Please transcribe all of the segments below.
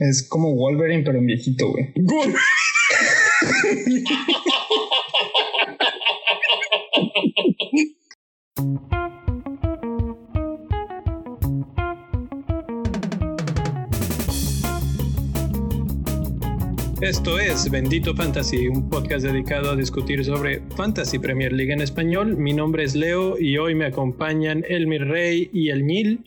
Es como Wolverine, pero en viejito, güey. Esto es Bendito Fantasy, un podcast dedicado a discutir sobre Fantasy Premier League en español. Mi nombre es Leo y hoy me acompañan Elmir Rey y El Nil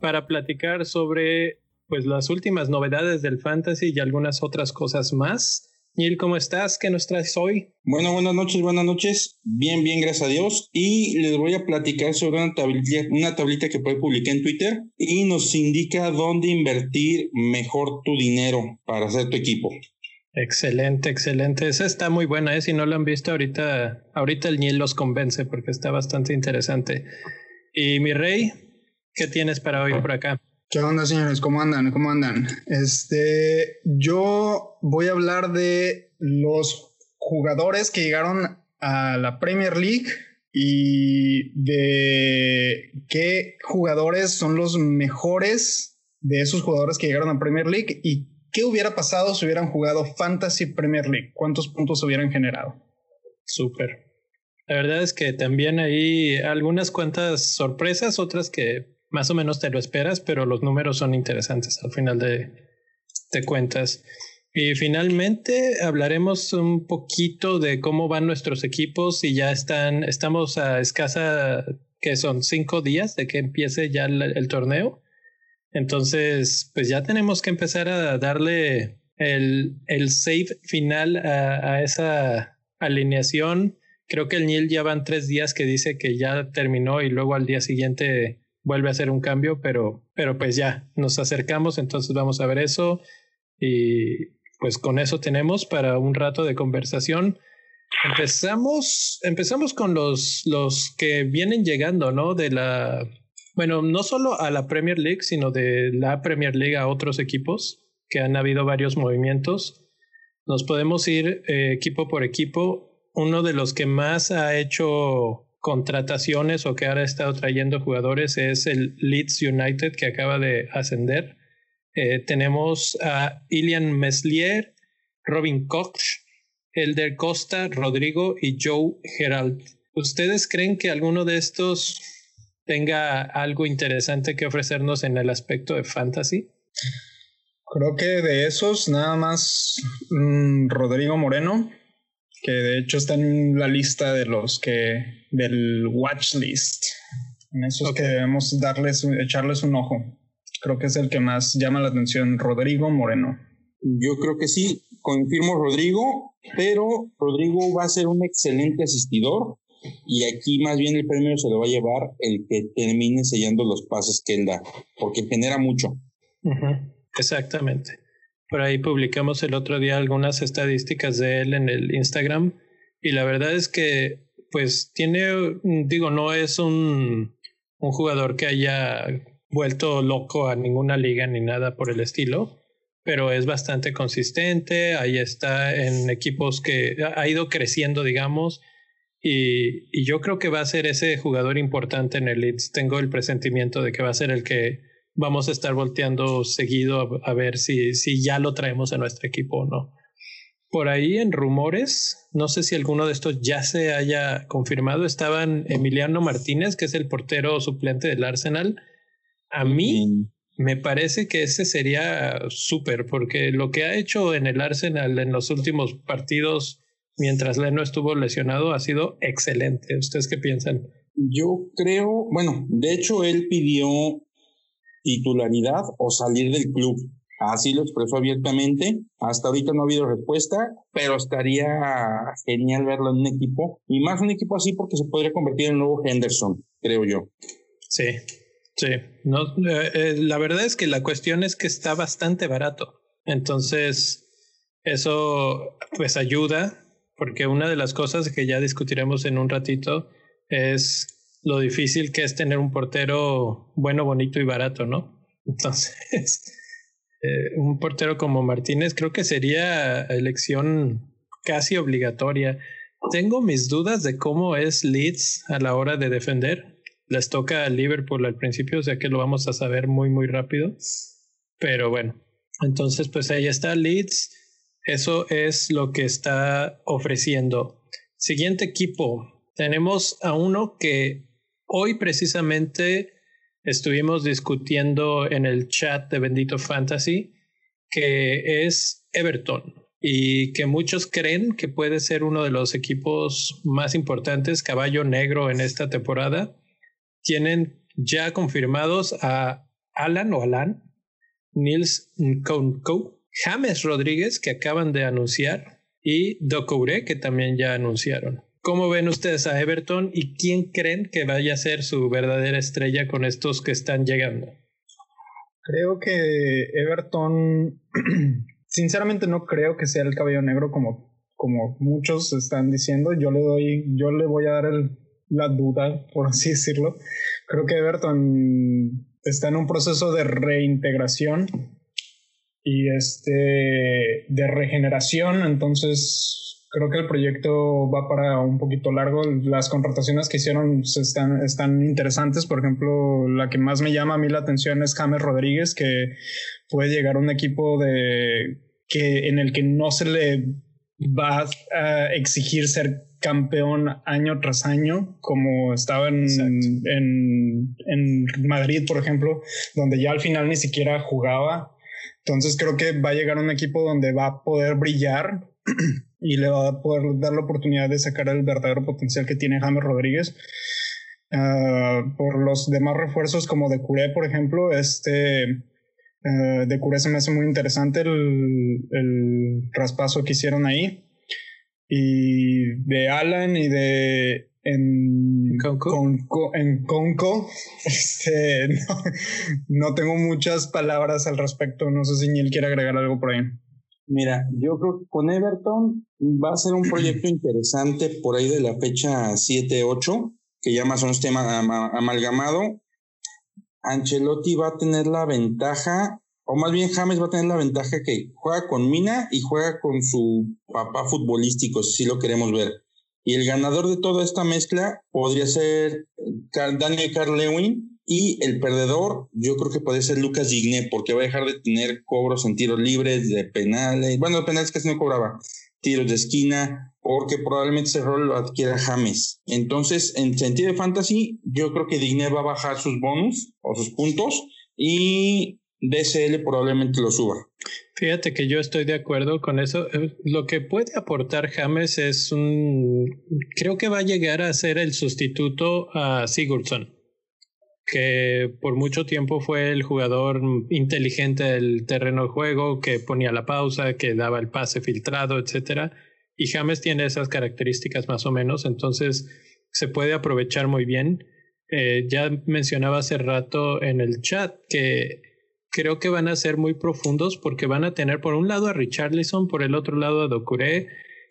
para platicar sobre pues las últimas novedades del fantasy y algunas otras cosas más. Neil, ¿cómo estás? ¿Qué nos traes hoy? Bueno, buenas noches, buenas noches. Bien, bien, gracias a Dios. Y les voy a platicar sobre una tablita, una tablita que publiqué en Twitter y nos indica dónde invertir mejor tu dinero para hacer tu equipo. Excelente, excelente. Esa está muy buena, ¿eh? Si no lo han visto ahorita, ahorita el Neil los convence porque está bastante interesante. Y mi rey, ¿qué tienes para hoy por acá? ¿Qué onda, señores? ¿Cómo andan? ¿Cómo andan? Este, yo voy a hablar de los jugadores que llegaron a la Premier League y de qué jugadores son los mejores de esos jugadores que llegaron a Premier League y qué hubiera pasado si hubieran jugado Fantasy Premier League, cuántos puntos hubieran generado. Súper. La verdad es que también hay algunas cuantas sorpresas, otras que más o menos te lo esperas, pero los números son interesantes al final de, de cuentas. Y finalmente hablaremos un poquito de cómo van nuestros equipos y ya están, estamos a escasa, que son cinco días de que empiece ya el, torneo. Entonces, pues ya tenemos que empezar a darle el, el save final a, a, esa alineación. Creo que el Nil ya van tres días que dice que ya terminó y luego al día siguiente vuelve a hacer un cambio, pero, pero pues ya nos acercamos, entonces vamos a ver eso y pues con eso tenemos para un rato de conversación. Empezamos, empezamos con los, los que vienen llegando, ¿no? De la, bueno, no solo a la Premier League, sino de la Premier League a otros equipos, que han habido varios movimientos. Nos podemos ir eh, equipo por equipo. Uno de los que más ha hecho contrataciones o que ahora ha estado trayendo jugadores es el Leeds United que acaba de ascender. Eh, tenemos a Ilian Meslier, Robin Koch, Elder Costa, Rodrigo y Joe Gerald. ¿Ustedes creen que alguno de estos tenga algo interesante que ofrecernos en el aspecto de fantasy? Creo que de esos nada más mm, Rodrigo Moreno que de hecho está en la lista de los que del watch list. En esos que debemos darles, echarles un ojo. Creo que es el que más llama la atención, Rodrigo Moreno. Yo creo que sí, confirmo Rodrigo, pero Rodrigo va a ser un excelente asistidor y aquí más bien el premio se lo va a llevar el que termine sellando los pases que él da, porque genera mucho. Exactamente. Por ahí publicamos el otro día algunas estadísticas de él en el Instagram y la verdad es que pues tiene, digo, no es un, un jugador que haya vuelto loco a ninguna liga ni nada por el estilo, pero es bastante consistente, ahí está en equipos que ha ido creciendo, digamos, y, y, yo creo que va a ser ese jugador importante en el Leeds. Tengo el presentimiento de que va a ser el que vamos a estar volteando seguido a, ver si, si ya lo traemos a nuestro equipo o no. Por ahí en rumores, no sé si alguno de estos ya se haya confirmado, estaban Emiliano Martínez, que es el portero suplente del Arsenal. A mí me parece que ese sería súper, porque lo que ha hecho en el Arsenal en los últimos partidos mientras Leno estuvo lesionado ha sido excelente. ¿Ustedes qué piensan? Yo creo, bueno, de hecho él pidió titularidad o salir del club. Así lo expresó abiertamente. Hasta ahorita no ha habido respuesta, pero estaría genial verlo en un equipo. Y más un equipo así porque se podría convertir en el nuevo Henderson, creo yo. Sí, sí. No, eh, eh, la verdad es que la cuestión es que está bastante barato. Entonces, eso pues ayuda, porque una de las cosas que ya discutiremos en un ratito es lo difícil que es tener un portero bueno, bonito y barato, ¿no? Entonces, eh, un portero como Martínez creo que sería elección casi obligatoria. Tengo mis dudas de cómo es Leeds a la hora de defender. Les toca a Liverpool al principio, o sea que lo vamos a saber muy, muy rápido. Pero bueno, Entonces, pues ahí está Leeds. Eso es lo que está ofreciendo. Siguiente equipo. Tenemos a uno que hoy precisamente estuvimos discutiendo en el chat de Bendito Fantasy, que es Everton y que muchos creen que puede ser uno de los equipos más importantes, caballo negro en esta temporada. Tienen ya confirmados a Alan o Alan, Nils Nkonko, James Rodríguez, que acaban de anunciar, y Doucouré, que también ya anunciaron. ¿Cómo ven ustedes a Everton y quién creen que vaya a ser su verdadera estrella con estos que están llegando? Creo que Everton, sinceramente no creo que sea el cabello negro como, como muchos están diciendo. Yo le doy, yo le voy a dar la duda, por así decirlo. Creo que Everton está en un proceso de reintegración y este de regeneración, entonces creo que el proyecto va para un poquito largo. Las contrataciones que hicieron están, están interesantes. Por ejemplo, la que más me llama a mí la atención es James Rodríguez, que puede llegar a un equipo de que en el que no se le va a exigir ser campeón año tras año, como estaba en, en, en, Madrid, por ejemplo, donde ya al final ni siquiera jugaba. Entonces creo que va a llegar un equipo donde va a poder brillar y le va a poder dar la oportunidad de sacar el verdadero potencial que tiene James Rodríguez. Uh, por los demás refuerzos como de Curé, por ejemplo, este uh, de Curé se me hace muy interesante el, el traspaso que hicieron ahí y de Alan y de en Conco, en Conco este, no, tengo muchas palabras al respecto. No sé si Neil quiere agregar algo por ahí. Mira, yo creo que con Everton va a ser un proyecto interesante por ahí de la fecha 7-8, que ya más o menos tema amalgamado. Ancelotti va a tener la ventaja o más bien James va a tener la ventaja que juega con Mina y juega con su papá futbolístico, si lo queremos ver. Y el ganador de toda esta mezcla podría ser Daniel Carlewin y el perdedor yo creo que puede ser Lucas Digné porque va a dejar de tener cobros en tiros libres, de penales, bueno, de penales casi no cobraba, tiros de esquina, porque probablemente ese rol lo adquiera James. Entonces, en sentido de fantasy, yo creo que Digné va a bajar sus bonus o sus puntos y DSL probablemente lo suba. Fíjate que yo estoy de acuerdo con eso. Eh, lo que puede aportar James es un... Creo que va a llegar a ser el sustituto a Sigurdsson, que por mucho tiempo fue el jugador inteligente del terreno de juego, que ponía la pausa, que daba el pase filtrado, etc. Y James tiene esas características más o menos, entonces se puede aprovechar muy bien. Eh, ya mencionaba hace rato en el chat que creo que van a ser muy profundos porque van a tener por un lado a Richarlison, por el otro lado a Docuré,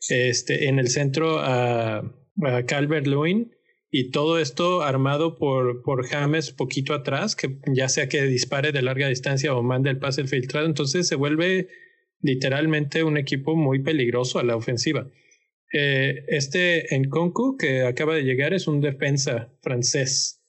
este, en el centro a, a Calvert Lewin y todo esto armado por, por James poquito atrás, que ya sea que dispare de larga distancia o mande el pase filtrado, entonces se vuelve literalmente un equipo muy peligroso a la ofensiva. Eh, este Nkonku que acaba de llegar es un defensa francés.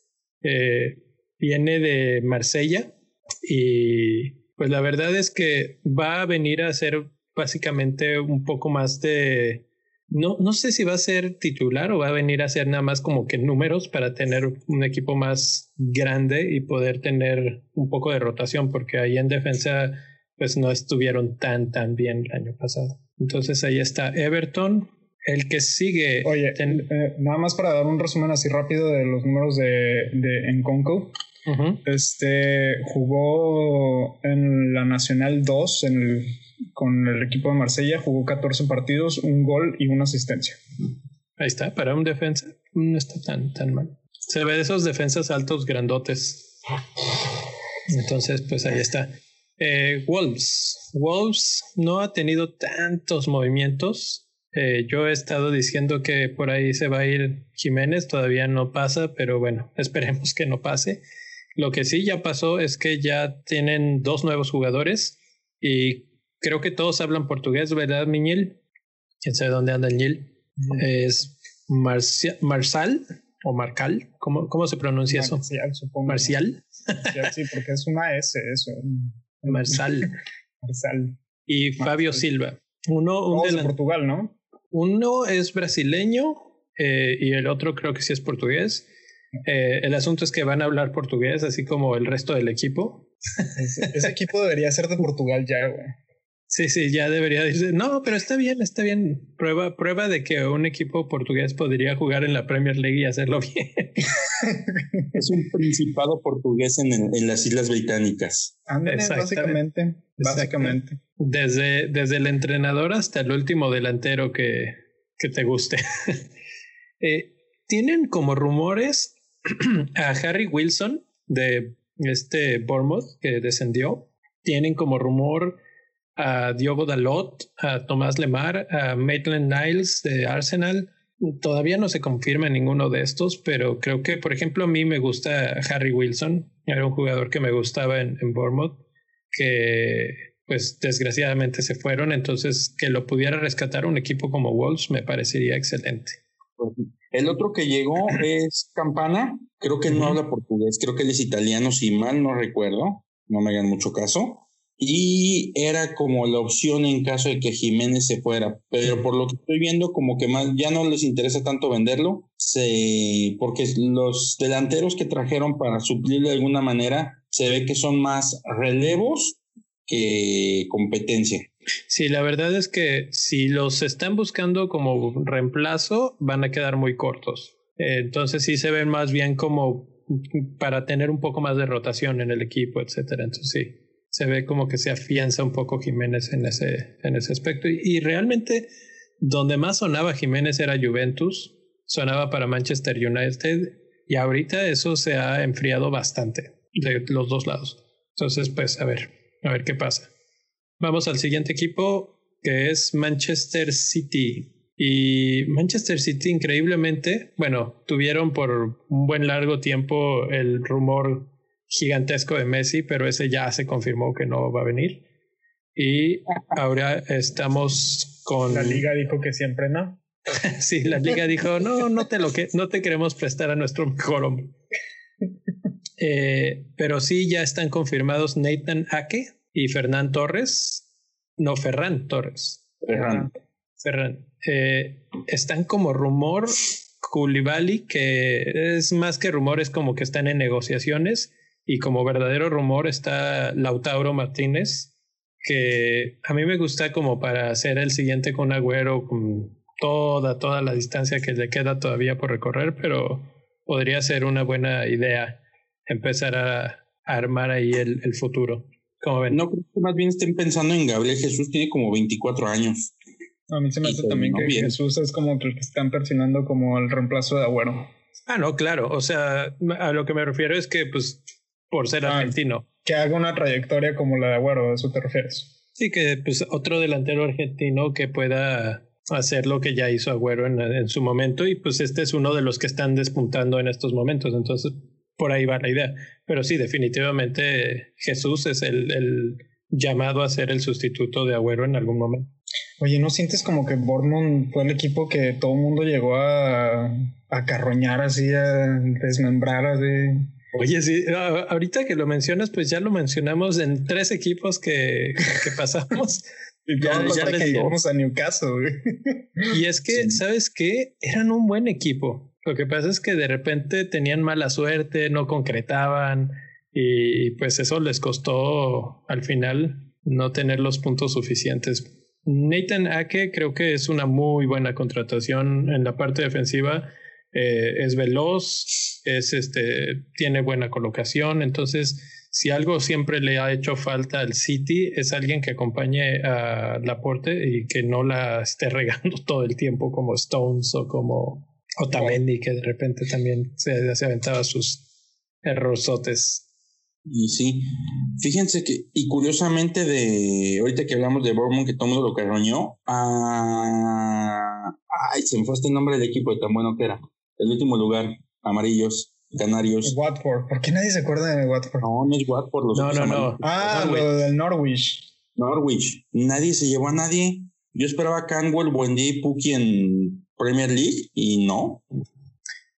Eh, viene de Marsella, y pues la verdad es que va a venir a ser básicamente un poco más de... No, no sé si va a ser titular o va a venir a ser nada más como que números para tener un equipo más grande y poder tener un poco de rotación, porque ahí en defensa pues no estuvieron tan tan bien el año pasado. Entonces ahí está Everton, el que sigue. Oye, eh, nada más para dar un resumen así rápido de los números de, de Nkonko. Este jugó en la Nacional 2 con el equipo de Marsella, jugó 14 partidos, un gol y una asistencia. Ahí está, para un defensa no está tan, tan mal. Se ve de esos defensas altos grandotes. Entonces, pues ahí está. Eh, Wolves. Wolves no ha tenido tantos movimientos. Eh, yo he estado diciendo que por ahí se va a ir Jiménez, todavía no pasa, pero bueno, esperemos que no pase. Lo que sí ya pasó es que ya tienen dos nuevos jugadores y creo que todos hablan portugués, ¿verdad, Miñil? ¿Quién sabe dónde anda el Ñil? Es Marsal o Marcal, ¿cómo, cómo se pronuncia eso? Marcial, supongo. Marcial. sí, porque es una S eso. Marsal. y Fabio Silva. Uno, un de Portugal, ¿no? Uno es brasileño eh, y el otro creo que sí es portugués. Eh, el asunto es que van a hablar portugués, así como el resto del equipo. Ese, equipo debería ser de Portugal ya, güey. Sí, sí, ya debería decir, no, pero está bien, está bien. Prueba, prueba de que un equipo portugués podría jugar en la Premier League y hacerlo bien. es un principado portugués en, en las Islas Británicas. básicamente, básicamente. Desde, desde el entrenador hasta el último delantero que, que te guste. eh, Tienen como rumores a Harry Wilson de este Bournemouth que descendió. Tienen como rumor a Diogo Dalot, a Tomás Lemar, a Maitland Niles de Arsenal. Todavía no se confirma ninguno de estos, pero creo que, por ejemplo, a mí me gusta Harry Wilson. Era un jugador que me gustaba en, en Bournemouth, que pues desgraciadamente se fueron. Entonces, que lo pudiera rescatar un equipo como Wolves me parecería excelente. El otro que llegó es Campana. Creo que no habla portugués, creo que él es italiano, si mal no recuerdo. No me hagan mucho caso y era como la opción en caso de que Jiménez se fuera. Pero por lo que estoy viendo, como que más ya no les interesa tanto venderlo, se, porque los delanteros que trajeron para suplir de alguna manera se ve que son más relevos que competencia. Sí, la verdad es que si los están buscando como reemplazo, van a quedar muy cortos. entonces sí se ven más bien como para tener un poco más de rotación en el equipo, etcétera. Entonces sí se ve como que se afianza un poco Jiménez en ese, en ese aspecto. Y, realmente donde más sonaba Jiménez era Juventus, sonaba para Manchester United y ahorita eso se ha enfriado bastante de los dos lados. Entonces, pues a ver, a ver qué pasa. Vamos al siguiente equipo que es Manchester City. Y Manchester City increíblemente, bueno, tuvieron por un buen largo tiempo el rumor gigantesco de Messi, pero ese ya se confirmó que no va a venir. Y ahora estamos con... La liga dijo que siempre no. sí, la liga dijo, no, no te, lo que, no te queremos prestar a nuestro mejor hombre. Eh, pero sí, ya están confirmados Nathan Ake y Fernán Torres. No, Ferran Torres. Ferran. Ferran. Eh, están como rumor Koulibaly, que es más que rumor, es como que están en negociaciones y como verdadero rumor está Lautaro Martínez, que a mí me gusta como para hacer el siguiente con Agüero con toda, toda la distancia que le queda todavía por recorrer, pero podría ser una buena idea empezar a, armar ahí el, el futuro. Como ven? No, creo que más bien estén pensando en Gabriel Jesús, tiene como 24 años. A mí se me hace también que Jesús es como que están persinando como el reemplazo de Agüero. Ah, no, claro. O sea, a lo que me refiero es que pues por ser ah, argentino. Que haga una trayectoria como la de Agüero, ¿a eso te refieres? Sí, que pues otro delantero argentino que pueda hacer lo que ya hizo Agüero en, en, su momento y pues este es uno de los que están despuntando en estos momentos, entonces por ahí va la idea. Pero sí, definitivamente Jesús es el, el llamado a ser el sustituto de Agüero en algún momento. Oye, ¿no sientes como que Bournemouth fue el equipo que todo el mundo llegó a, a carroñar así, a desmembrar así? Oye, sí, ahorita que lo mencionas, pues ya lo mencionamos en tres equipos que, que pasamos. y ya, que llegamos a Newcastle. y es que, ¿sabes qué? Eran un buen equipo. Lo que pasa es que de repente tenían mala suerte, no concretaban y pues eso les costó al final no tener los puntos suficientes. Nathan Ake creo que es una muy buena contratación en la parte defensiva eh, es veloz, es este, tiene buena colocación. Entonces, si algo siempre le ha hecho falta al City, es alguien que acompañe a Laporte y que no la esté regando todo el tiempo como Stones o como Otamendi, que de repente también se, se aventaba sus errorzotes. Y sí, fíjense que, y curiosamente de, ahorita que hablamos de Bournemouth, que todo mundo lo carroñó, a, ay, se me fue este nombre del equipo de tan bueno que era el último lugar, amarillos, canarios. Watford, ¿por qué nadie se acuerda de Watford? No, no es Watford, los No, no, no. Ah, lo del Norwich. Norwich, nadie se llevó a nadie. Yo esperaba Canwell, Buendía y Puki en Premier League y no.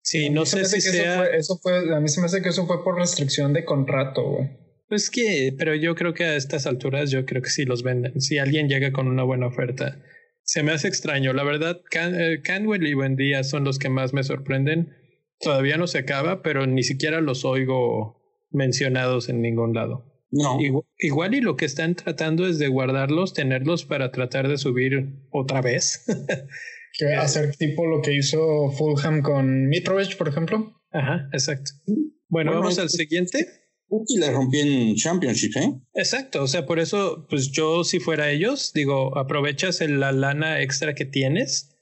Sí, no sé si sea... Eso fue, eso fue, a mí se me hace que eso fue por restricción de contrato, güey. Pues que, pero yo creo que a estas alturas yo creo que sí los venden. Si alguien llega con una buena oferta, se me hace extraño. La verdad, Can eh, Canwell y Buendía son los que más me sorprenden. Todavía no se acaba, pero ni siquiera los oigo mencionados en ningún lado. No. Igual, y lo que están tratando es de guardarlos, tenerlos para tratar de subir otra vez. que hacer tipo lo que hizo Fulham con Mitrovic, por ejemplo. Ajá, exacto. Bueno, vamos al siguiente. Y le rompí en Championship, ¿eh? Exacto, o sea, por eso, pues yo si fuera ellos, digo, aprovechas la lana extra que tienes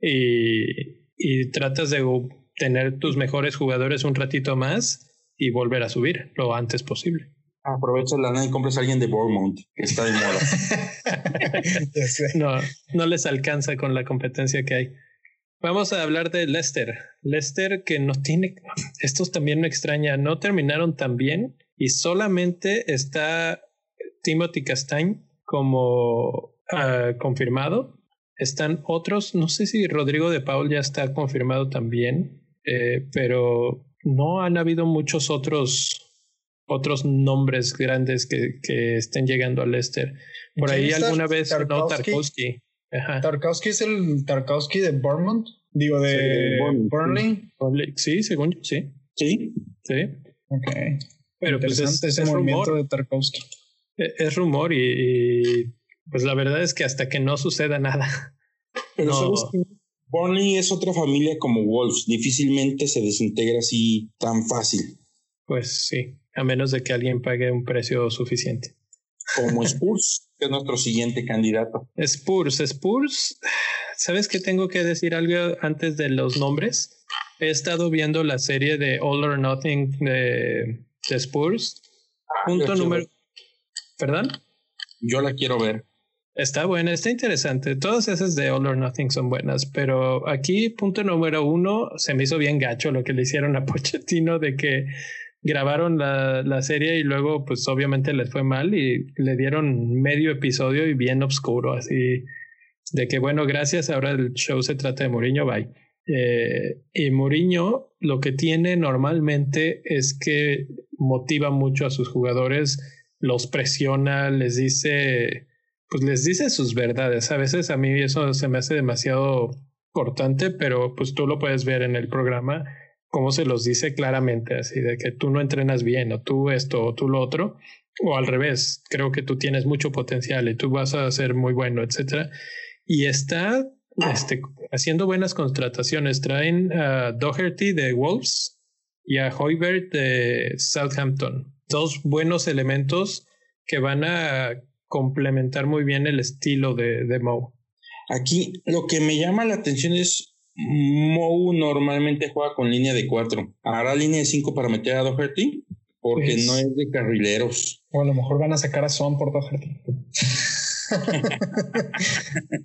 y, y tratas de tener tus mejores jugadores un ratito más y volver a subir lo antes posible. Aprovecha la lana y compras a alguien de Bournemouth, que está de moda. no, no les alcanza con la competencia que hay. Vamos a hablar de Leicester. Leicester que no tiene, estos también me extraña, no terminaron tan bien y solamente está Timothy Castagne como uh, confirmado. Están otros, no sé si Rodrigo de Paul ya está confirmado también, eh, pero no han habido muchos otros otros nombres grandes que, que estén llegando a Leicester. Por ahí alguna vez no Tarkovsky. Tarkowski es el Tarkowski de Bournemouth. Digo, de Burnley. Sí, según yo, sí. Sí. Sí. Ok. Pero pues es, ese movimiento rumor. de Tarkowski. E, es rumor y, pues la verdad es que hasta que no suceda nada. Pero sabes que Burnley es otra familia como Wolves. Difícilmente se desintegra así tan fácil. Pues sí, a menos de que alguien pague un precio suficiente. Como Spurs, que es nuestro siguiente candidato. Spurs, Spurs. ¿Sabes qué tengo que decir algo antes de los nombres? He estado viendo la serie de All or Nothing de, Spurs. Ah, Punto número. ¿Perdón? Yo la quiero ver. Está buena, está interesante. Todas esas de All or Nothing son buenas, pero aquí, punto número uno, se me hizo bien gacho lo que le hicieron a Pochettino de que grabaron la, la, serie y luego pues obviamente les fue mal y le dieron medio episodio y bien oscuro, así de que bueno, gracias, ahora el show se trata de Mourinho, bye. Eh, y Mourinho lo que tiene normalmente es que motiva mucho a sus jugadores, los presiona, les dice, pues les dice sus verdades. A veces a mí eso se me hace demasiado cortante, pero pues tú lo puedes ver en el programa cómo se los dice claramente, así de que tú no entrenas bien o tú esto o tú lo otro, o al revés, creo que tú tienes mucho potencial y tú vas a ser muy bueno, etcétera. Y está este, haciendo buenas contrataciones. Traen a Doherty de Wolves y a Hoybert de Southampton. Dos buenos elementos que van a complementar muy bien el estilo de, de Moe. Aquí lo que me llama la atención es Mou normalmente juega con línea de cuatro. ¿Hará línea de cinco para meter a Doherty? Porque pues no es de carrileros. O a lo mejor van a sacar a Son por Doherty.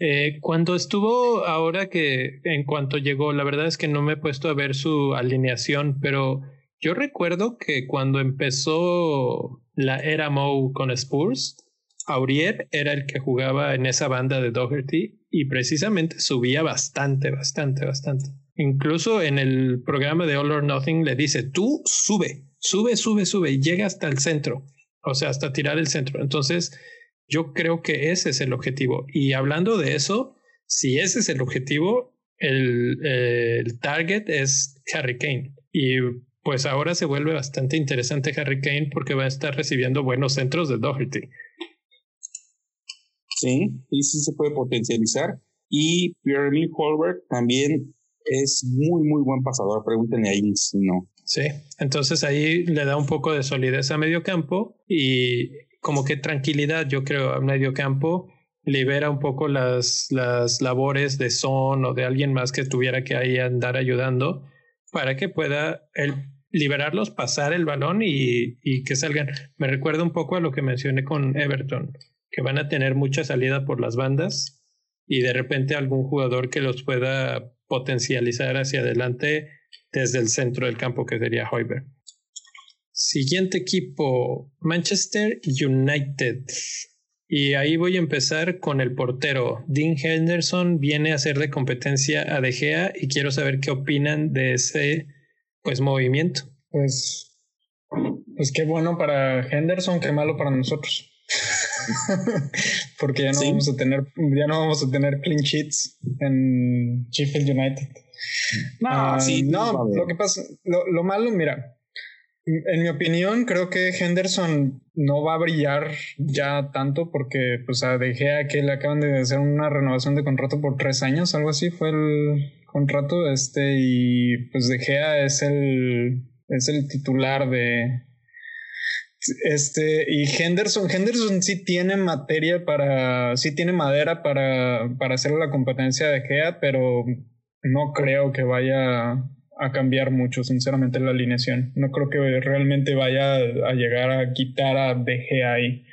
eh, cuando estuvo ahora que en cuanto llegó, la verdad es que no me he puesto a ver su alineación, pero yo recuerdo que cuando empezó la era Mou con Spurs, Aurier era el que jugaba en esa banda de Doherty y precisamente subía bastante, bastante, bastante. Incluso en el programa de All or Nothing le dice, tú sube, sube, sube, sube y llega hasta el centro, o sea, hasta tirar el centro. Entonces, yo creo que ese es el objetivo. Y hablando de eso, si ese es el objetivo, el, el target es Harry Kane. Y pues ahora se vuelve bastante interesante Harry Kane porque va a estar recibiendo buenos centros de Doherty. Sí, y sí se puede potencializar. Y Pierre-Emile Holberg también es muy, muy buen pasador. Pregúntenle ahí si no. Sí, entonces ahí le da un poco de solidez a medio campo y como que tranquilidad, yo creo, a medio campo. Libera un poco las, las labores de Son o de alguien más que tuviera que ahí andar ayudando para que pueda el liberarlos, pasar el balón y, y que salgan. Me recuerda un poco a lo que mencioné con Everton que van a tener mucha salida por las bandas y de repente algún jugador que los pueda potencializar hacia adelante desde el centro del campo que sería Hoiberg. Siguiente equipo, Manchester United. Y ahí voy a empezar con el portero. Dean Henderson viene a hacerle competencia a De Gea y quiero saber qué opinan de ese pues movimiento. Pues Pues qué bueno para Henderson, qué malo para nosotros. Porque ya no vamos a tener, ya no vamos a tener clean sheets en Sheffield United. No, ah, no, lo que pasa, lo, lo malo, mira, en mi opinión, creo que Henderson no va a brillar ya tanto porque, pues, a De Gea que le acaban de hacer una renovación de contrato por tres años, algo así fue el contrato, este, y pues De Gea es el, es el titular de, este, y Henderson, Henderson sí tiene materia para, sí tiene madera para, para hacer la competencia de Gea, pero no creo que vaya a cambiar mucho, sinceramente, la alineación. No creo que realmente vaya a llegar a quitar a De Gea ahí.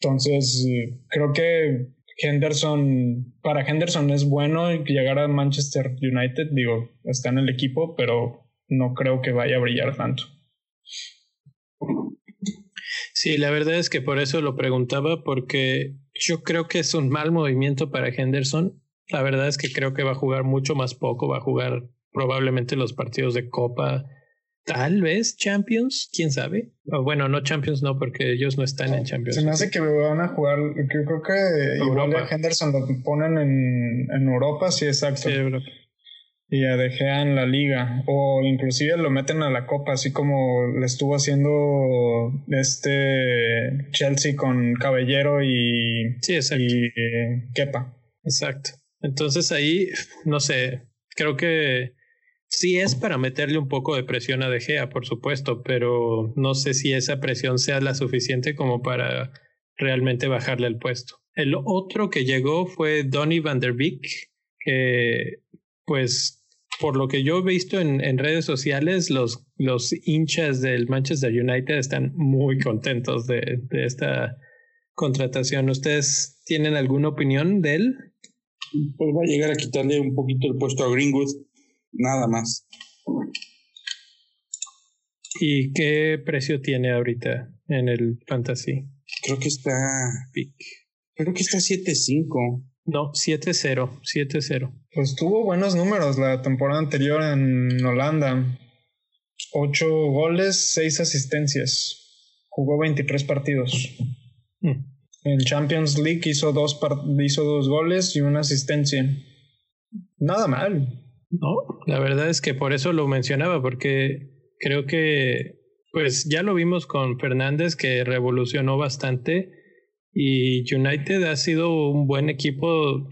Entonces, creo que Henderson, para Henderson es bueno llegar a Manchester United, digo, está en el equipo, pero no creo que vaya a brillar tanto. Sí, la verdad es que por eso lo preguntaba, porque yo creo que es un mal movimiento para Henderson. La verdad es que creo que va a jugar mucho más poco, va a jugar probablemente los partidos de Copa, tal vez Champions, quién sabe. bueno, no Champions, no, porque ellos no están en Champions. Se me hace que van a jugar, creo que igual a Henderson lo ponen en, en Europa, sí, exacto. Sí, Europa y a De en la liga o inclusive lo meten a la copa así como le estuvo haciendo este Chelsea con Caballero y sí exacto. y eh, Kepa. Exacto. Entonces ahí no sé creo que sí es para meterle un poco de presión a De Gea por supuesto pero no sé si esa presión sea la suficiente como para realmente bajarle el puesto. El otro que llegó fue Donny van der Beek que pues por lo que yo he visto en, en, redes sociales, los, los hinchas del Manchester United están muy contentos de, de, esta contratación. ¿Ustedes tienen alguna opinión de él? Pues va a llegar a quitarle un poquito el puesto a Greenwood, nada más. ¿Y qué precio tiene ahorita en el Fantasy? Creo que está. Creo que está 7.5. No, 7-0, 7-0. Pues tuvo buenos números la temporada anterior en Holanda. 8 goles, 6 asistencias. Jugó 23 partidos. Mm. En Champions League hizo dos, hizo dos goles y una asistencia. Nada mal. No, la verdad es que por eso lo mencionaba, porque creo que, pues ya lo vimos con Fernández, que revolucionó bastante y United ha sido un buen equipo.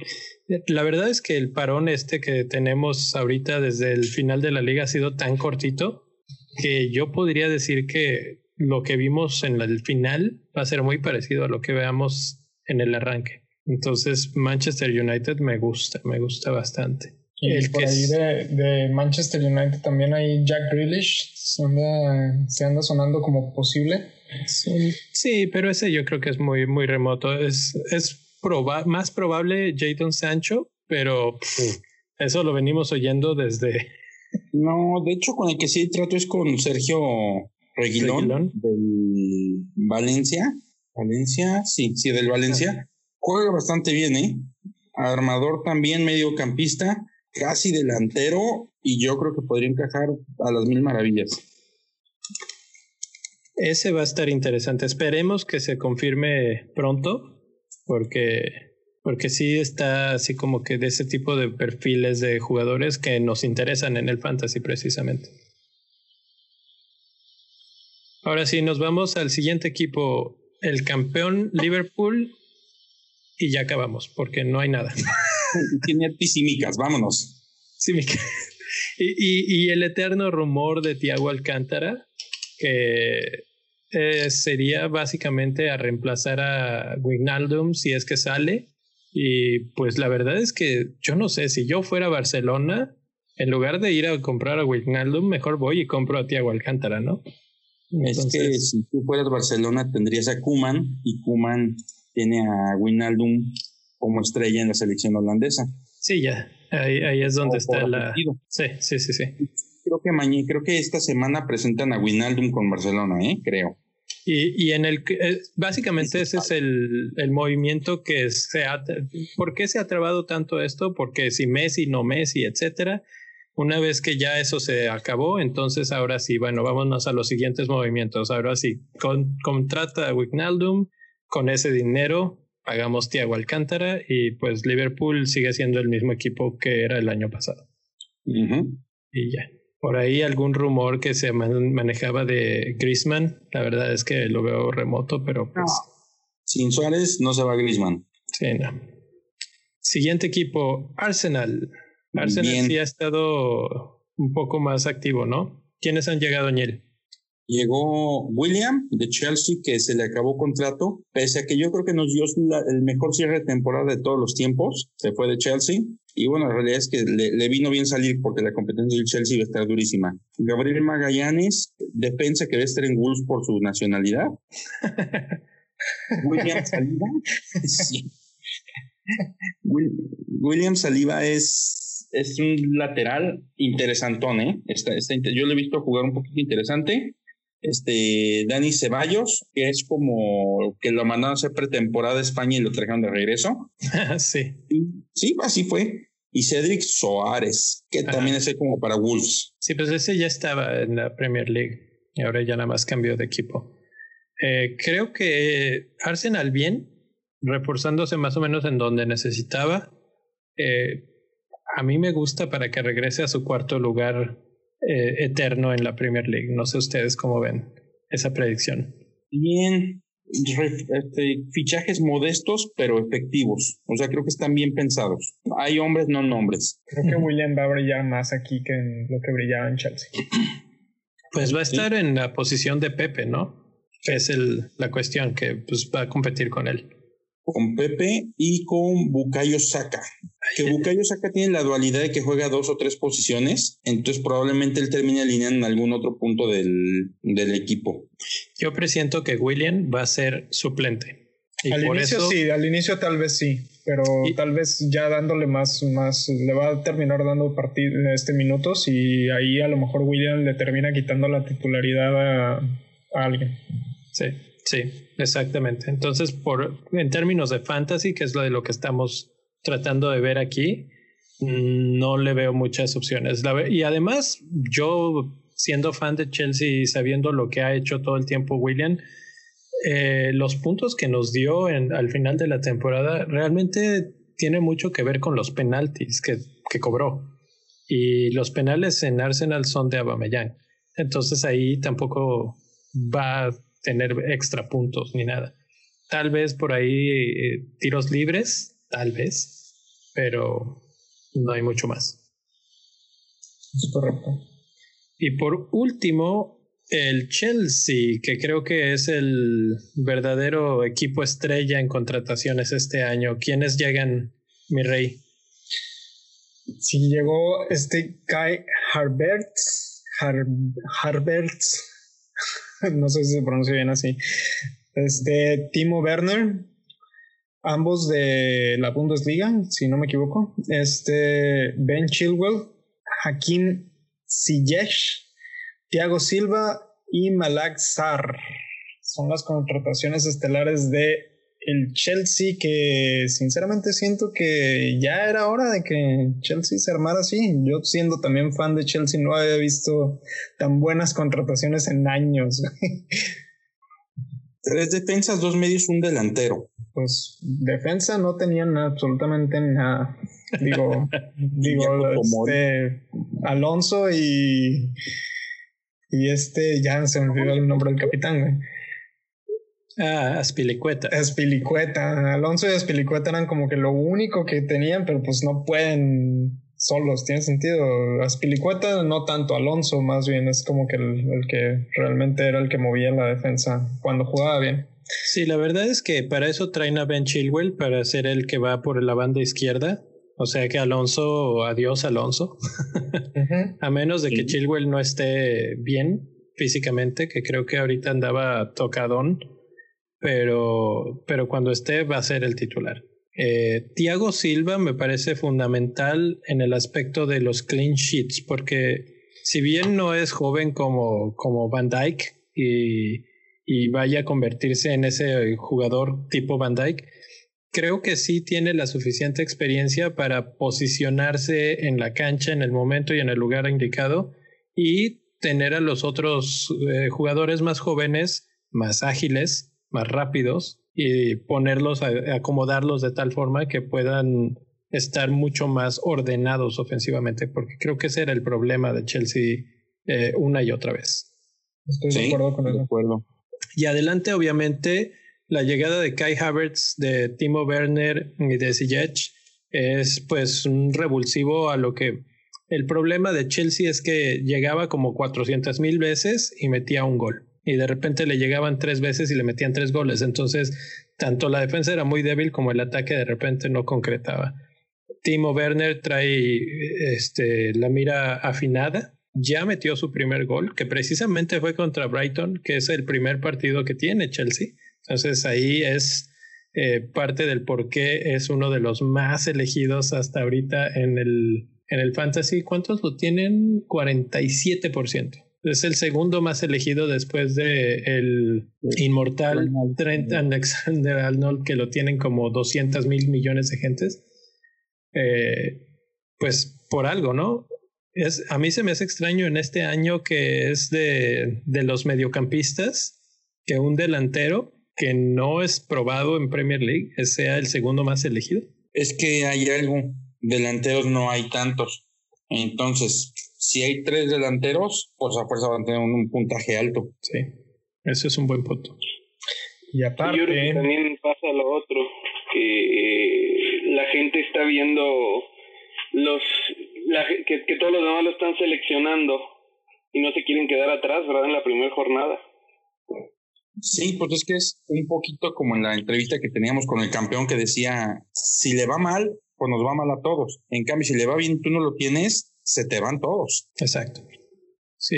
La verdad es que el parón este que tenemos ahorita desde el final de la liga ha sido tan cortito que yo podría decir que lo que vimos en el final va a ser muy parecido a lo que veamos en el arranque. Entonces Manchester United me gusta, me gusta bastante. Y el por ahí de, Manchester United también hay Jack Grealish, se anda sonando como posible. Sí, pero ese yo creo que es muy, muy remoto. Es, es más probable Jadon Sancho, pero eso lo venimos oyendo desde. No, de hecho, con el que sí trato es con Sergio Reguilón, del Valencia. Valencia, sí, sí, del Valencia. Juega bastante bien, ¿eh? Armador también, mediocampista, casi delantero, y yo creo que podría encajar a las mil maravillas. Ese va a estar interesante. Esperemos que se confirme pronto, porque, porque sí está así como que de ese tipo de perfiles de jugadores que nos interesan en el fantasy precisamente. Ahora sí, nos vamos al siguiente equipo, el campeón Liverpool, y ya acabamos, porque no hay nada. Tiene pisimicas, vámonos. Sí, y, y, y el eterno rumor de Tiago Alcántara, que eh, sería básicamente a reemplazar a Wignaldum si es que sale. Y pues la verdad es que yo no sé, si yo fuera a Barcelona, en lugar de ir a comprar a Wignaldum, mejor voy y compro a Tiago Alcántara, ¿no? Es que si tú fueras Barcelona tendrías a Kuman y Kuman tiene a Wijnaldum como estrella en la selección holandesa. Sí, ya. Ahí, ahí es donde está la. Sí, sí, sí, sí creo que mañana, creo que esta semana presentan a Winaldum con Barcelona, ¿eh? Creo. Y, y en el eh, básicamente ese es el, el, movimiento que se ha ¿por qué se ha trabado tanto esto? Porque si Messi, no Messi, etcétera. Una vez que ya eso se acabó, entonces ahora sí, bueno, vámonos a los siguientes movimientos. Ahora sí, con, contrata a Wijnaldum, con ese dinero pagamos Tiago Alcántara y pues Liverpool sigue siendo el mismo equipo que era el año pasado. Y ya. Por ahí algún rumor que se manejaba de Griezmann, la verdad es que lo veo remoto, pero pues... Sin Suárez no se va Griezmann. Sí, no. Siguiente equipo, Arsenal. Arsenal sí ha estado un poco más activo, ¿no? ¿Quiénes han llegado, Añel? Llegó William de Chelsea, que se le acabó contrato, pese a que yo creo que nos dio el mejor cierre de temporada de todos los tiempos. Se fue de Chelsea. Y bueno, la realidad es que le, vino bien salir porque la competencia del Chelsea va a estar durísima. Gabriel Magallanes, defensa que a estar en Wolves por su nacionalidad. William Saliba. William Saliba es es un lateral interesantón, ¿eh? Está, yo lo he visto jugar un poquito interesante. Este, Dani Ceballos, que es como que lo mandaron a hacer pretemporada a España y lo trajeron de regreso. sí. Sí, así fue. Y Cedric Soares, que también es como para Wolves. Sí, pues ese ya estaba en la Premier League y ahora ya nada más cambió de equipo. Eh, creo que Arsenal bien, reforzándose más o menos en donde necesitaba. Eh, a mí me gusta para que regrese a su cuarto lugar eh, eterno en la Premier League. No sé ustedes cómo ven esa predicción. Bien, este, fichajes modestos pero efectivos. O sea, creo que están bien pensados. Hay hombres, no nombres. Creo que William va a brillar más aquí que en lo que brillaba en Chelsea. Pues va a estar en la posición de Pepe, ¿no? Es el, la cuestión que pues, va a competir con él con Pepe y con Bukayo Saka. Que Bukayo Saka tiene la dualidad de que juega dos o tres posiciones, entonces probablemente él termine alineando en algún otro punto del, del equipo. Yo presiento que William va a ser suplente. al inicio sí, al inicio tal vez sí, pero tal vez ya dándole más, más, le va a terminar dando este minutos y ahí a lo mejor William le termina quitando la titularidad a, a alguien. Sí. Sí, exactamente. Entonces, por, en términos de fantasy, que es lo de lo que estamos tratando de ver aquí, no le veo muchas opciones. y además, yo siendo fan de Chelsea y sabiendo lo que ha hecho todo el tiempo William, eh, los puntos que nos dio en, al final de la temporada realmente tiene mucho que ver con los penaltis que, que cobró. Y los penales en Arsenal son de Abameyang. Entonces ahí tampoco va tener extra puntos ni nada. Tal vez por ahí eh, tiros libres, tal vez, pero no hay mucho más. Es correcto. Y por último, el Chelsea, que creo que es el verdadero equipo estrella en contrataciones este año. ¿Quiénes llegan, mi rey? Sí, llegó este Kai Harberts, Harberts, no sé si se pronuncia bien así. Este, Timo Werner, ambos de la Bundesliga, si no me equivoco. Este, Ben Chilwell, Hakim Ziyech, Thiago Silva y Malak Sar. Son las contrataciones estelares de el Chelsea que sinceramente siento que ya era hora de que Chelsea se armara así. Yo siendo también fan de Chelsea no había visto tan buenas contrataciones en años. Tres defensas, dos medios, un delantero. Pues defensa no tenían absolutamente nada. Digo, digo, este, Alonso y y este ya se me olvidó el nombre del capitán. Ah, Aspilicueta. Aspilicueta. Alonso y Aspilicueta eran como que lo único que tenían, pero pues no pueden solos, tiene sentido. Aspilicueta no tanto, Alonso más bien es como que el, que realmente era el que movía la defensa cuando jugaba bien. Sí, la verdad es que para eso traen a Ben Chilwell, para ser el que va por la banda izquierda. O sea que Alonso, adiós Alonso. a menos de que Chilwell no esté bien físicamente, que creo que ahorita andaba tocadón pero, pero cuando esté va a ser el titular. Eh, Tiago Silva me parece fundamental en el aspecto de los clean sheets, porque si bien no es joven como, como Van Dyke y, y vaya a convertirse en ese jugador tipo Van Dyke, creo que sí tiene la suficiente experiencia para posicionarse en la cancha en el momento y en el lugar indicado y tener a los otros eh, jugadores más jóvenes, más ágiles, más rápidos y ponerlos, a, acomodarlos de tal forma que puedan estar mucho más ordenados ofensivamente, porque creo que ese era el problema de Chelsea eh, una y otra vez. Estoy de acuerdo con eso. Y adelante, obviamente, la llegada de Kai Havertz, de Timo Werner y de Ziyech es pues un revulsivo a lo que el problema de Chelsea es que llegaba como 400 mil veces y metía un gol. Y de repente le llegaban tres veces y le metían tres goles. Entonces, tanto la defensa era muy débil como el ataque de repente no concretaba. Timo Werner trae este, la mira afinada. Ya metió su primer gol, que precisamente fue contra Brighton, que es el primer partido que tiene Chelsea. Entonces ahí es eh, parte del por qué es uno de los más elegidos hasta ahorita en el, en el fantasy. ¿Cuántos lo tienen? 47%. Es el segundo más elegido después de el inmortal Trent Alexander Arnold, que lo tienen como 200 mil millones de gentes. Eh, pues por algo, ¿no? Es, a mí se me hace extraño en este año que es de, de los mediocampistas que un delantero que no es probado en Premier League sea el segundo más elegido. Es que hay algo, delanteros no hay tantos. Entonces, si hay tres delanteros, pues a fuerza van a tener un, puntaje alto. Sí, eso es un buen punto. Y aparte... también pasa lo otro, que la gente está viendo los que, que todos los demás lo están seleccionando y no se quieren quedar atrás, ¿verdad? En la primera jornada. Sí, pues es que es un poquito como en la entrevista que teníamos con el campeón que decía, si le va mal, pues nos va mal a todos. En cambio, si le va bien, tú no lo tienes, se te van todos. Exacto. Sí.